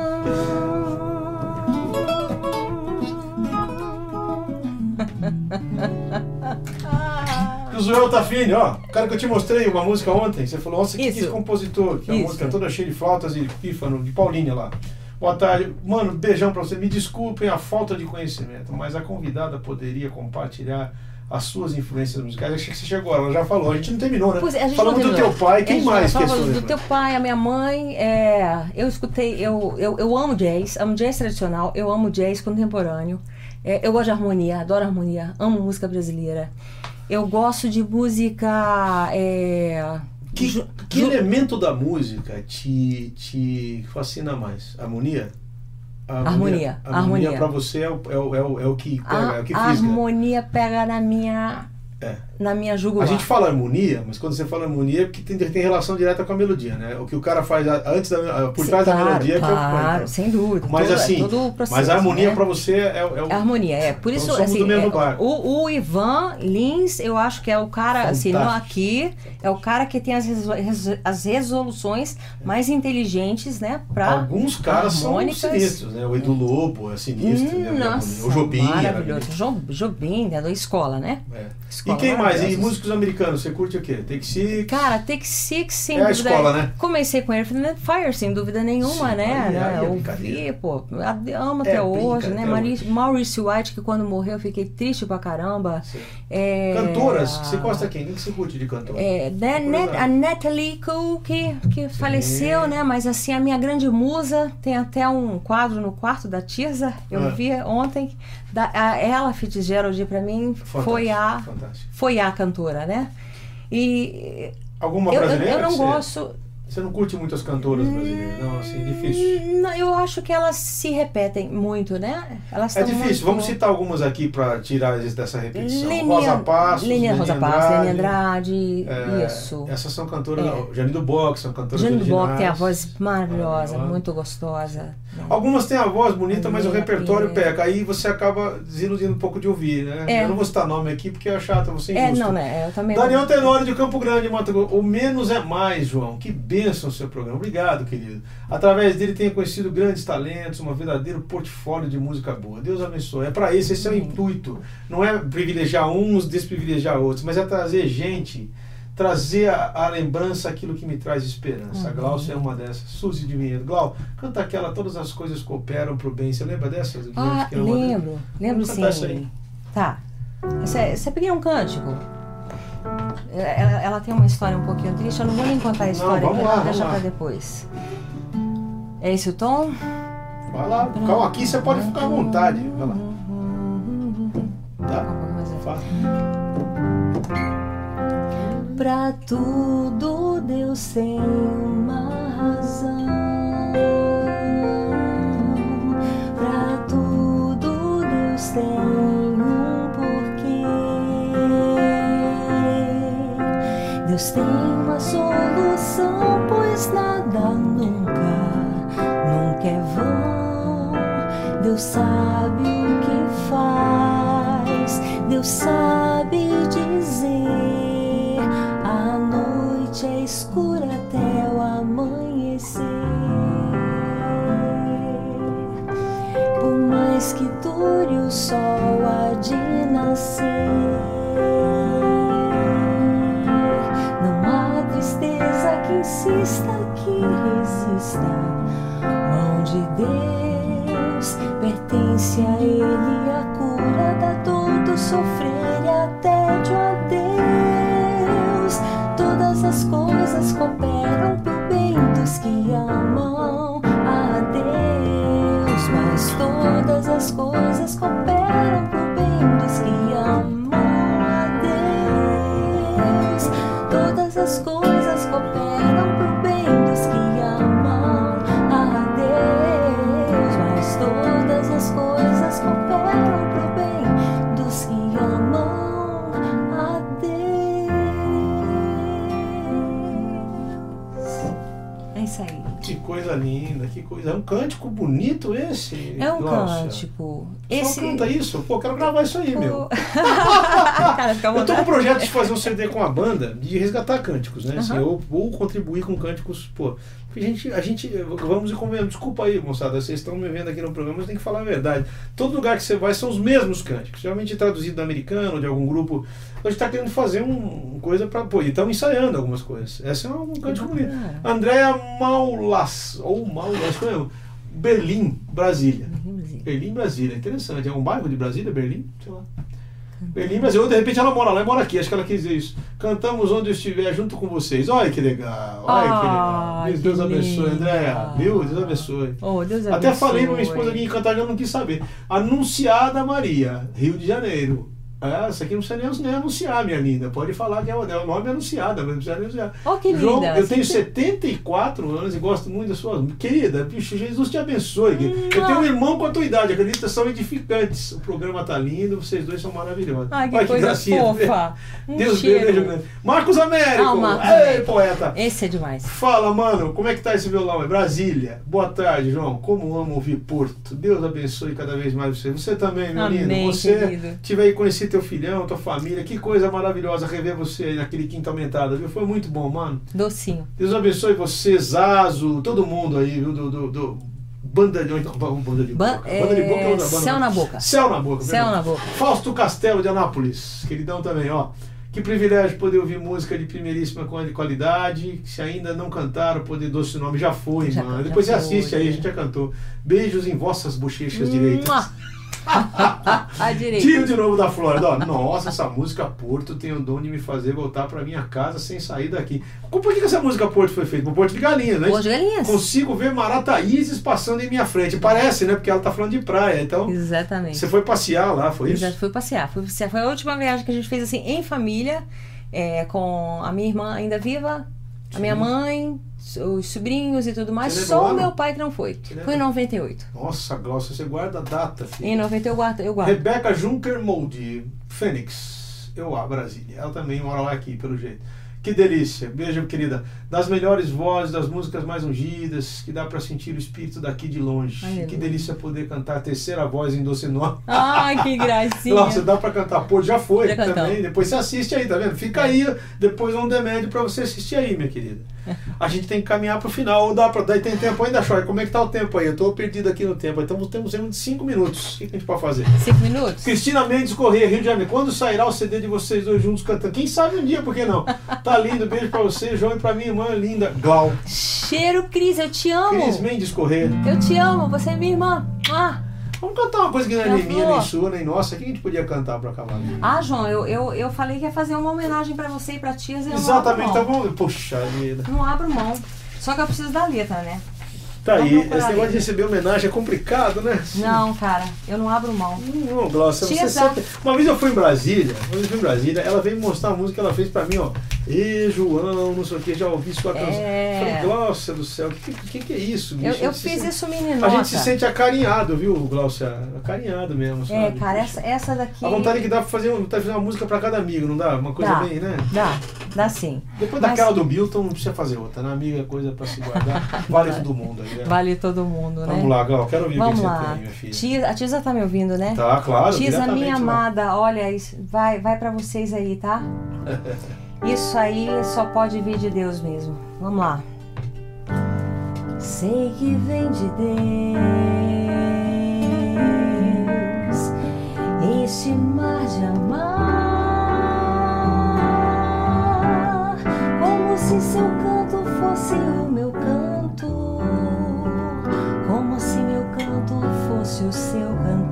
O Joel Tafini, ó, o cara que eu te mostrei uma música ontem, você falou, nossa, que, que compositor, que é uma Isso. música toda cheia de flautas e pífano, de Paulinha lá. Boa tarde. Mano, beijão pra você. Me desculpem a falta de conhecimento, mas a convidada poderia compartilhar as suas influências musicais. Acho que você chegou, ela já falou. A gente não terminou, né? Pois é, Falamos não do terminou. teu pai, quem mais questões? Do teu pai, a minha mãe. É, eu escutei, eu, eu, eu amo jazz, amo jazz tradicional, eu amo jazz contemporâneo. É, eu gosto de harmonia, adoro harmonia, amo música brasileira. Eu gosto de música. é, Que, ju- que ju- elemento da música te, te fascina mais? Harmonia? A Harmonia, A harmonia harmonia. pra você é o, é o, é o, é o que pega, a, é o que a harmonia pega na minha. É. Na minha A jugular. gente fala harmonia, mas quando você fala harmonia é porque tem, tem relação direta com a melodia, né? O que o cara faz a- antes da, a- por Sim, trás da claro, melodia é claro, preocupante. sem dúvida. Mas todo, assim, todo o processo, mas a harmonia né? pra você é, é o. É harmonia, é. Por Então isso, assim, é, o, o Ivan Lins, eu acho que é o cara, assim, não Fantástico. aqui, é o cara que tem as, as resoluções mais inteligentes, né, pra... Alguns caras harmônicas. são sinistros, né? O Edu Lobo é sinistro, né? Hum, nossa, O Jobim. maravilhoso. Jo- Jobim, né, da escola, né? É. E Escola quem mais? E maravilhosa. músicos americanos, você curte o quê? Take Six? Cara, Take Six, sem É a dúvida. escola, né? Comecei com Earth and Fire, sem dúvida nenhuma, Sim, né? aí- aí é Ouvi, pô, amo É até hoje, né? brincadeira. Maurice, Maurice White, que quando morreu eu fiquei triste pra caramba. É, Cantoras, você gosta quem? Quem que você curte de cantora? É, exemplo. a Natalie Cole, que, que faleceu, né? Mas assim, a minha grande musa tem até um quadro no quarto da Tirza, eu Ah. vi ontem. Da, a, ela, Fitzgerald, pra mim, foi a, Fantástico. foi a cantora, né? E Alguma eu, eu, brasileira? eu não que você- gosto. Você não curte muitas cantoras brasileiras? Não, assim, difícil. Hum, não, Eu acho que elas se repetem muito, né? Elas É difícil. muito- Vamos citar algumas aqui para tirar dessa repetição. Lenia- Rosa Passos, Lenia Leni Rosa Passos, Lenia Andrade. Andrade, É, isso. Essas são cantoras. É. Jane do Box são cantoras Jane originais. Bock tem a voz maravilhosa, Maravilhosa. muito gostosa. Algumas têm a voz bonita, mas o É, repertório é. peca. Aí você acaba desiludindo um pouco de ouvir, né? É. Eu não vou citar nome aqui porque é chato, você É, injusto. não, né? Eu também. Daniel Tenório de Campo Grande, Mato Grosso. O menos é mais, João. Que bênção o seu programa. Obrigado, querido. Através dele tenho conhecido grandes talentos, um verdadeiro portfólio de música boa. Deus abençoe. É para isso, esse é o intuito. Não é privilegiar uns, desprivilegiar outros, mas é trazer gente, trazer a, a lembrança aquilo que me traz esperança. A Uhum. Glaucia é uma dessas. Suzy de Vinhedo. Glau, canta aquela Todas as coisas cooperam pro bem. Você lembra dessa? Ah, que é uma- lembro, lembro Vamos cantar essa sim. aí. Tá. Essa pequena é um cântico. Ela, ela tem uma história um pouquinho triste, eu não vou nem contar a história vamos aqui, lá, não, vamos deixa pra depois. É esse o tom? Vai lá. Calma, aqui você pode ficar à vontade. Vai lá. Tá? Um pouco mais Fala. Pra tudo Deus tem uma razão. Pra tudo Deus tem um porquê. Deus tem uma solução, pois nada nunca, nunca é vão. Deus sabe o que faz, Deus sabe o sol há de nascer. Não há tristeza que insista, que resista. Mão de Deus pertence a Ele a cura da dor, do sofrer e até de um adeus. Todas as coisas cooperam pro bem dos que amam as coisas cooperam pro bem dos que amam a Deus. Todas as coisas cooperam pro bem dos que amam a Deus. Mas todas as coisas cooperam pro bem dos que amam a Deus. É isso aí. Que coisa linda que coisa. É um cântico bonito esse. É um Glaucia. cântico. Esse... Só canta isso? Pô, quero gravar isso aí, meu. Cara, Eu tô com vontade. projeto de fazer um CD com a banda, de resgatar cânticos, né? Assim, Aham. ou, ou contribuir com cânticos, pô. Porque a gente, a gente, vamos e convenhamos, desculpa aí, moçada, vocês estão me vendo aqui no programa, mas tem que falar a verdade. Todo lugar que você vai são os mesmos cânticos, geralmente traduzido do americano, de algum grupo. A gente tá querendo fazer um, uma coisa pra, pô, e estamos ensaiando algumas coisas. Essa é um cântico bonito. Andréa Maulas, ou Maulas, que é Berlim, Brasília. Berlim, Brasília. Interessante. É um bairro de Brasília, Berlim? Sei lá. Berlim, Brasília. Ou de repente ela mora lá e mora aqui. Acho que ela quis dizer isso. Cantamos onde eu estiver junto com vocês. Olha que legal. Olha que legal. Ai, Deus, Deus abençoe. Andréa. Viu? Deus abençoe. Oh, Deus Até abençoe. falei pra minha esposa aqui em cantar, eu não quis saber. Anunciada Maria, Rio de Janeiro. Essa aqui não precisa nem, nem anunciar, minha linda. Pode falar que é o, é o nome anunciada, mas não precisa nem anunciar. Oh, que linda. João, eu tenho Você- 74 anos e gosto muito da sua. Querida, bicho, Jesus te abençoe. Hum, eu tenho um ah. irmão com a tua idade, acredita, são edificantes. O programa tá lindo, vocês dois são maravilhosos. Ai, que Olha coisa gracinha. fofa. Um Deus beijo grande. Marcos Américo! Ah, Marcos Ei, poeta! Esse é demais. Fala, mano, como é que tá esse violão? É Brasília. Boa tarde, João. Como amo ouvir Porto. Deus abençoe cada vez mais você. Você também, meu Amém, lindo. Você querido. tiver aí teu filhão, tua família. Que coisa maravilhosa rever você aí naquele quinto aumentado, viu? Foi muito bom, mano. Docinho. Deus abençoe você, Zazo, todo mundo aí, viu? Do, do, do Banda de, não, banda de boca. Banda de boca é outra é, banda. Céu na Boca. Céu na boca. Céu na boca. Fausto Castelo de Anápolis, queridão também, ó. Que privilégio poder ouvir música de primeiríssima quali- qualidade. Se ainda não cantaram, poder doce nome já foi, Já- mano. já Depois você foi. assiste aí, a gente já cantou. Beijos em vossas bochechas direitas. Tio de novo da Flórida, ó. Nossa, essa música Porto tem o dom de me fazer voltar pra minha casa sem sair daqui. Por que, que essa música Porto foi feita? Por Porto de Galinhas, né? Boas galinhas. Consigo ver Marataízes passando em minha frente. Parece, né? Porque ela tá falando de praia. Então, Exatamente. você foi passear lá, foi isso? Exato, fui passear. Fui passear. Foi a última viagem que a gente fez assim em família, é, com a minha irmã ainda viva, a minha mãe, os sobrinhos e tudo mais. Só o meu pai que não foi. Lembra? Foi em 98. Nossa, Glaucia, você guarda a data, filho. Em 90 eu guardo. Eu guardo. Rebeca Juncker Molde, Fênix, eu a Brasília. Ela também mora lá aqui, pelo jeito. Que delícia. Beijo, querida. Das melhores vozes, das músicas mais ungidas, que dá pra sentir o espírito daqui de longe. Aleluia. Que delícia poder cantar a terceira voz em Doce Nó. Ai, que gracinha. Nossa, dá pra cantar Pô, já foi Já também. cantamos. Depois você assiste aí, tá vendo? Fica aí, depois um demédio pra você assistir aí, minha querida. A gente tem que caminhar pro final. Ou dá pra. Daí tem tempo ainda, Chore? Como é que tá o tempo aí? Eu tô perdido aqui no tempo. Então temos tempo de 5 minutos. O que a gente pode fazer? Cinco minutos? Cristina Mendes Corrêa, Rio de Janeiro. Quando sairá o CD de vocês dois juntos cantando? Quem sabe um dia, por que não? Tá lindo, beijo pra você, João, e pra minha irmã linda, Glau. Cheiro, Cris, eu te amo. Cris Mendes Corrêa. Eu te amo, você é minha irmã. Ah, Vamos cantar uma coisa que não é nem minha, nem sua, nem nossa. O que a gente podia cantar pra acabar? ah João, eu, eu, eu falei que ia fazer uma homenagem pra você e pra tias. Exatamente, tá bom. Puxa vida. Não abro mão. Só que eu preciso da letra, né? Tá aí, esse negócio de receber homenagem é complicado, né? Não, cara, eu não abro mão. Não, Glaucia, você sempre... Uma vez eu fui em Brasília, uma vez eu fui em Brasília, ela veio me mostrar a música que ela fez pra mim, ó. Ê, João, não sei o que, já ouvi sua canção. É. Falei, Glaucia do céu, o que, que, que é isso, Eu, bicho? eu se fiz sente- isso menino. A gente se sente acarinhado, viu, Glaucia? Acarinhado mesmo, sabe? É, cara, essa, essa daqui. A vontade que dá pra fazer, um- tá fazer uma música pra cada amigo, não dá? Uma coisa Dá. bem, né? Dá, dá sim. Depois Mas- daquela do Milton, não precisa fazer outra, né? Amiga é coisa pra se guardar. Vale todo mundo aí, Vale todo mundo, né? Vamos lá, Glau, quero ouvir Vamos o que lá. você tem, minha filha. Tia, a Tisa tá me ouvindo, né? Tá, claro. Tisa, minha lá. amada, olha, vai, vai para vocês aí, tá? Isso aí só pode vir de Deus mesmo. Vamos lá. Sei que vem de Deus este mar de amar, como se seu canto fosse o o seu cantar,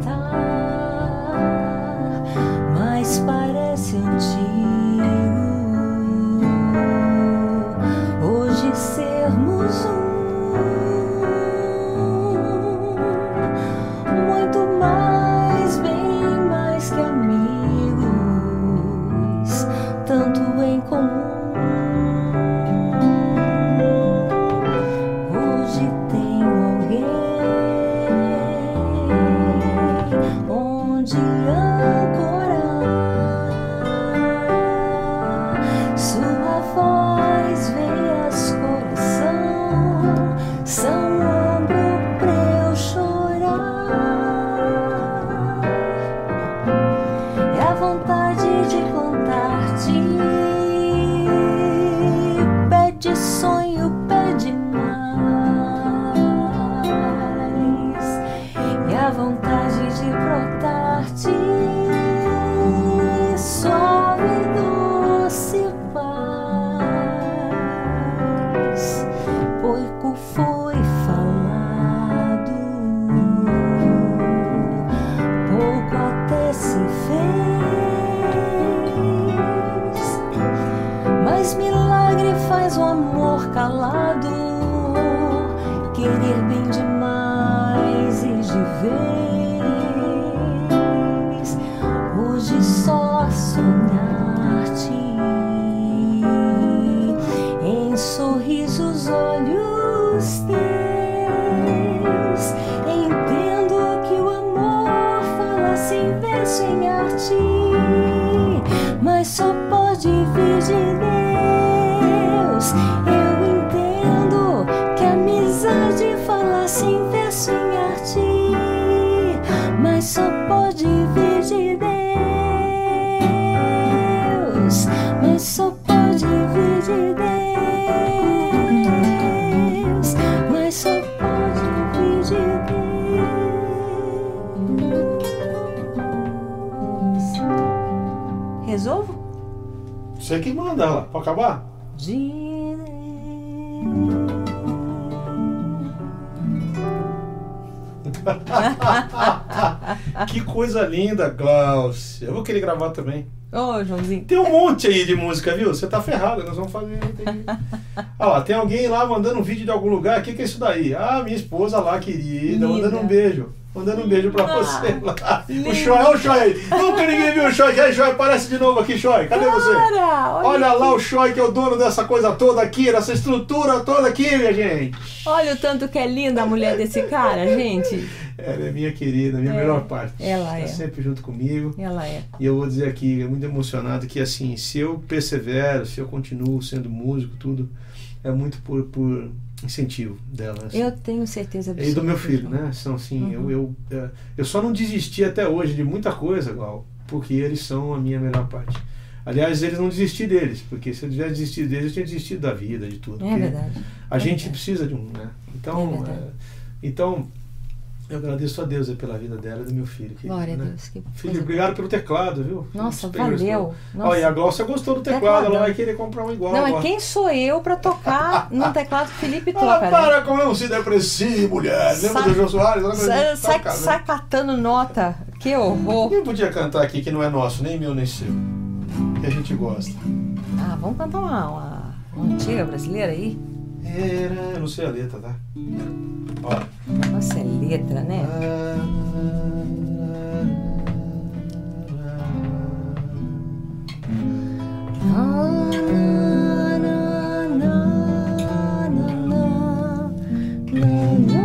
e acabar? De que coisa linda, Glaucia. Eu vou querer gravar também. Ô, Joãozinho. Tem um monte aí de música, viu? Você tá ferrado, nós vamos fazer. Tem... Ah lá, tem alguém lá mandando um vídeo de algum lugar. O que, que é isso daí? Ah, minha esposa lá, querida, mandando um beijo. Mandando um beijo pra Ah, você lá. O linda. Choi, olha o Choi aí. Nunca ninguém viu o Choi. Aí, Choi, aparece de novo aqui, Choi. Cadê você? Cara, olha, Olha lá o Choi que é o dono dessa coisa toda aqui, dessa estrutura toda aqui, minha gente. olha o tanto que é linda a mulher desse cara, gente. Ela é minha querida, minha É, melhor parte. ela tá é. sempre junto comigo. Ela é. E eu vou dizer aqui, é muito emocionado que assim, se eu persevero, se eu continuo sendo músico, tudo, é muito por, por incentivo dela. assim. Eu tenho certeza E absoluta. do meu filho, né? São assim, Uhum. eu, eu, é, eu só não desisti até hoje de muita coisa, Gal, porque eles são a minha melhor parte. Aliás, eles não desisti deles, porque se eu tivesse desistido deles, eu tinha desistido da vida, de tudo. É verdade. A É gente verdade. precisa de um, né? Então, É é, então eu agradeço a Deus pela vida dela e do meu filho. querido, Glória a né? Deus. Que Filho, obrigado pelo teclado, viu? Nossa, valeu. Olha, e a Nossa. Glaucia gostou do teclado, ela vai querer comprar um igual Não, agora. é quem sou eu pra tocar no teclado que Felipe Ah, toca, né? para com não se deprecie, mulher. Lembra do Jô Soares? Lembra Sai, do- sai, catando nota. Que horror. Quem podia cantar aqui que não é nosso, nem meu nem seu? Que a gente gosta. Ah, vamos cantar uma, uma antiga brasileira aí? Era, eu não sei a letra, tá? Ó. Nossa, é letra, né? Quiet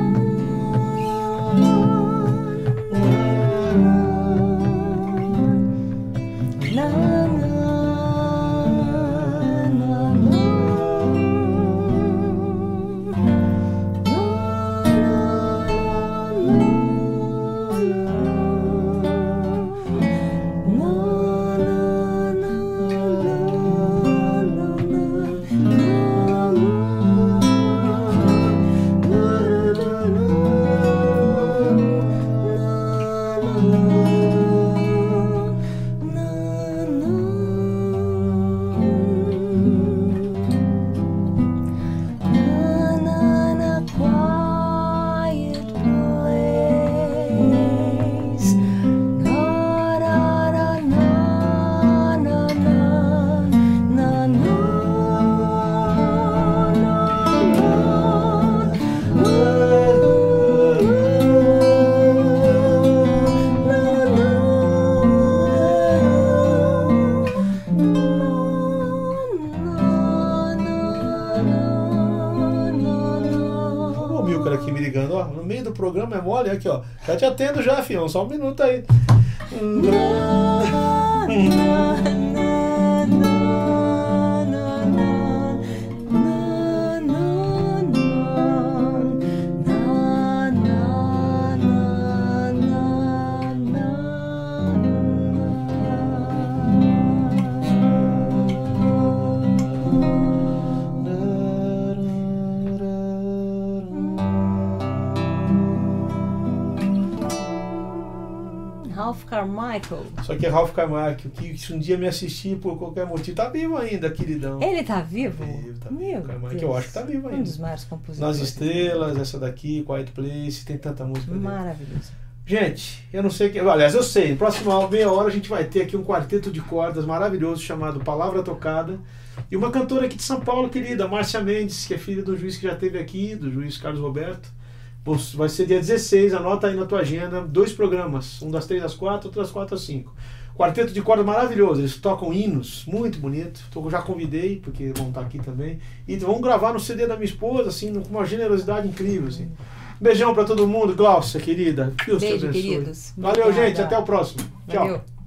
aqui me ligando, ó. No meio do programa é mole, aqui, ó. Já te atendo já, fião. Só um minuto aí. Ralph Carmichael. Só que é Ralph Carmichael, que se um dia me assistir por qualquer motivo, tá vivo ainda, queridão. Ele tá vivo? Vivo, tá vivo, Meu Carmichael. Deus. Eu acho que tá vivo Um ainda. dos maiores compositores. Nas Estrelas, essa daqui, Quiet Place, tem tanta música dele. Maravilhoso. Gente, eu não sei que. Aliás, eu sei. No próximo meia hora a gente vai ter aqui um quarteto de cordas maravilhoso chamado Palavra Tocada. E uma cantora aqui de São Paulo, querida, Márcia Mendes, que é filha do juiz que já esteve aqui, do juiz Carlos Roberto. Vai ser dia 16, anota aí na tua agenda, dois programas, um das 3 às 4, outro das 4 às 5. Quarteto de corda maravilhoso, eles tocam hinos, muito bonito. Eu já convidei, porque vão estar aqui também. E vamos gravar no CD da minha esposa, assim, com uma generosidade incrível, assim. Beijão para todo mundo, Glaucia, querida. Deus Beijo, te abençoe. queridos. Valeu, Obrigada. gente. Até o próximo. Tchau. Valeu.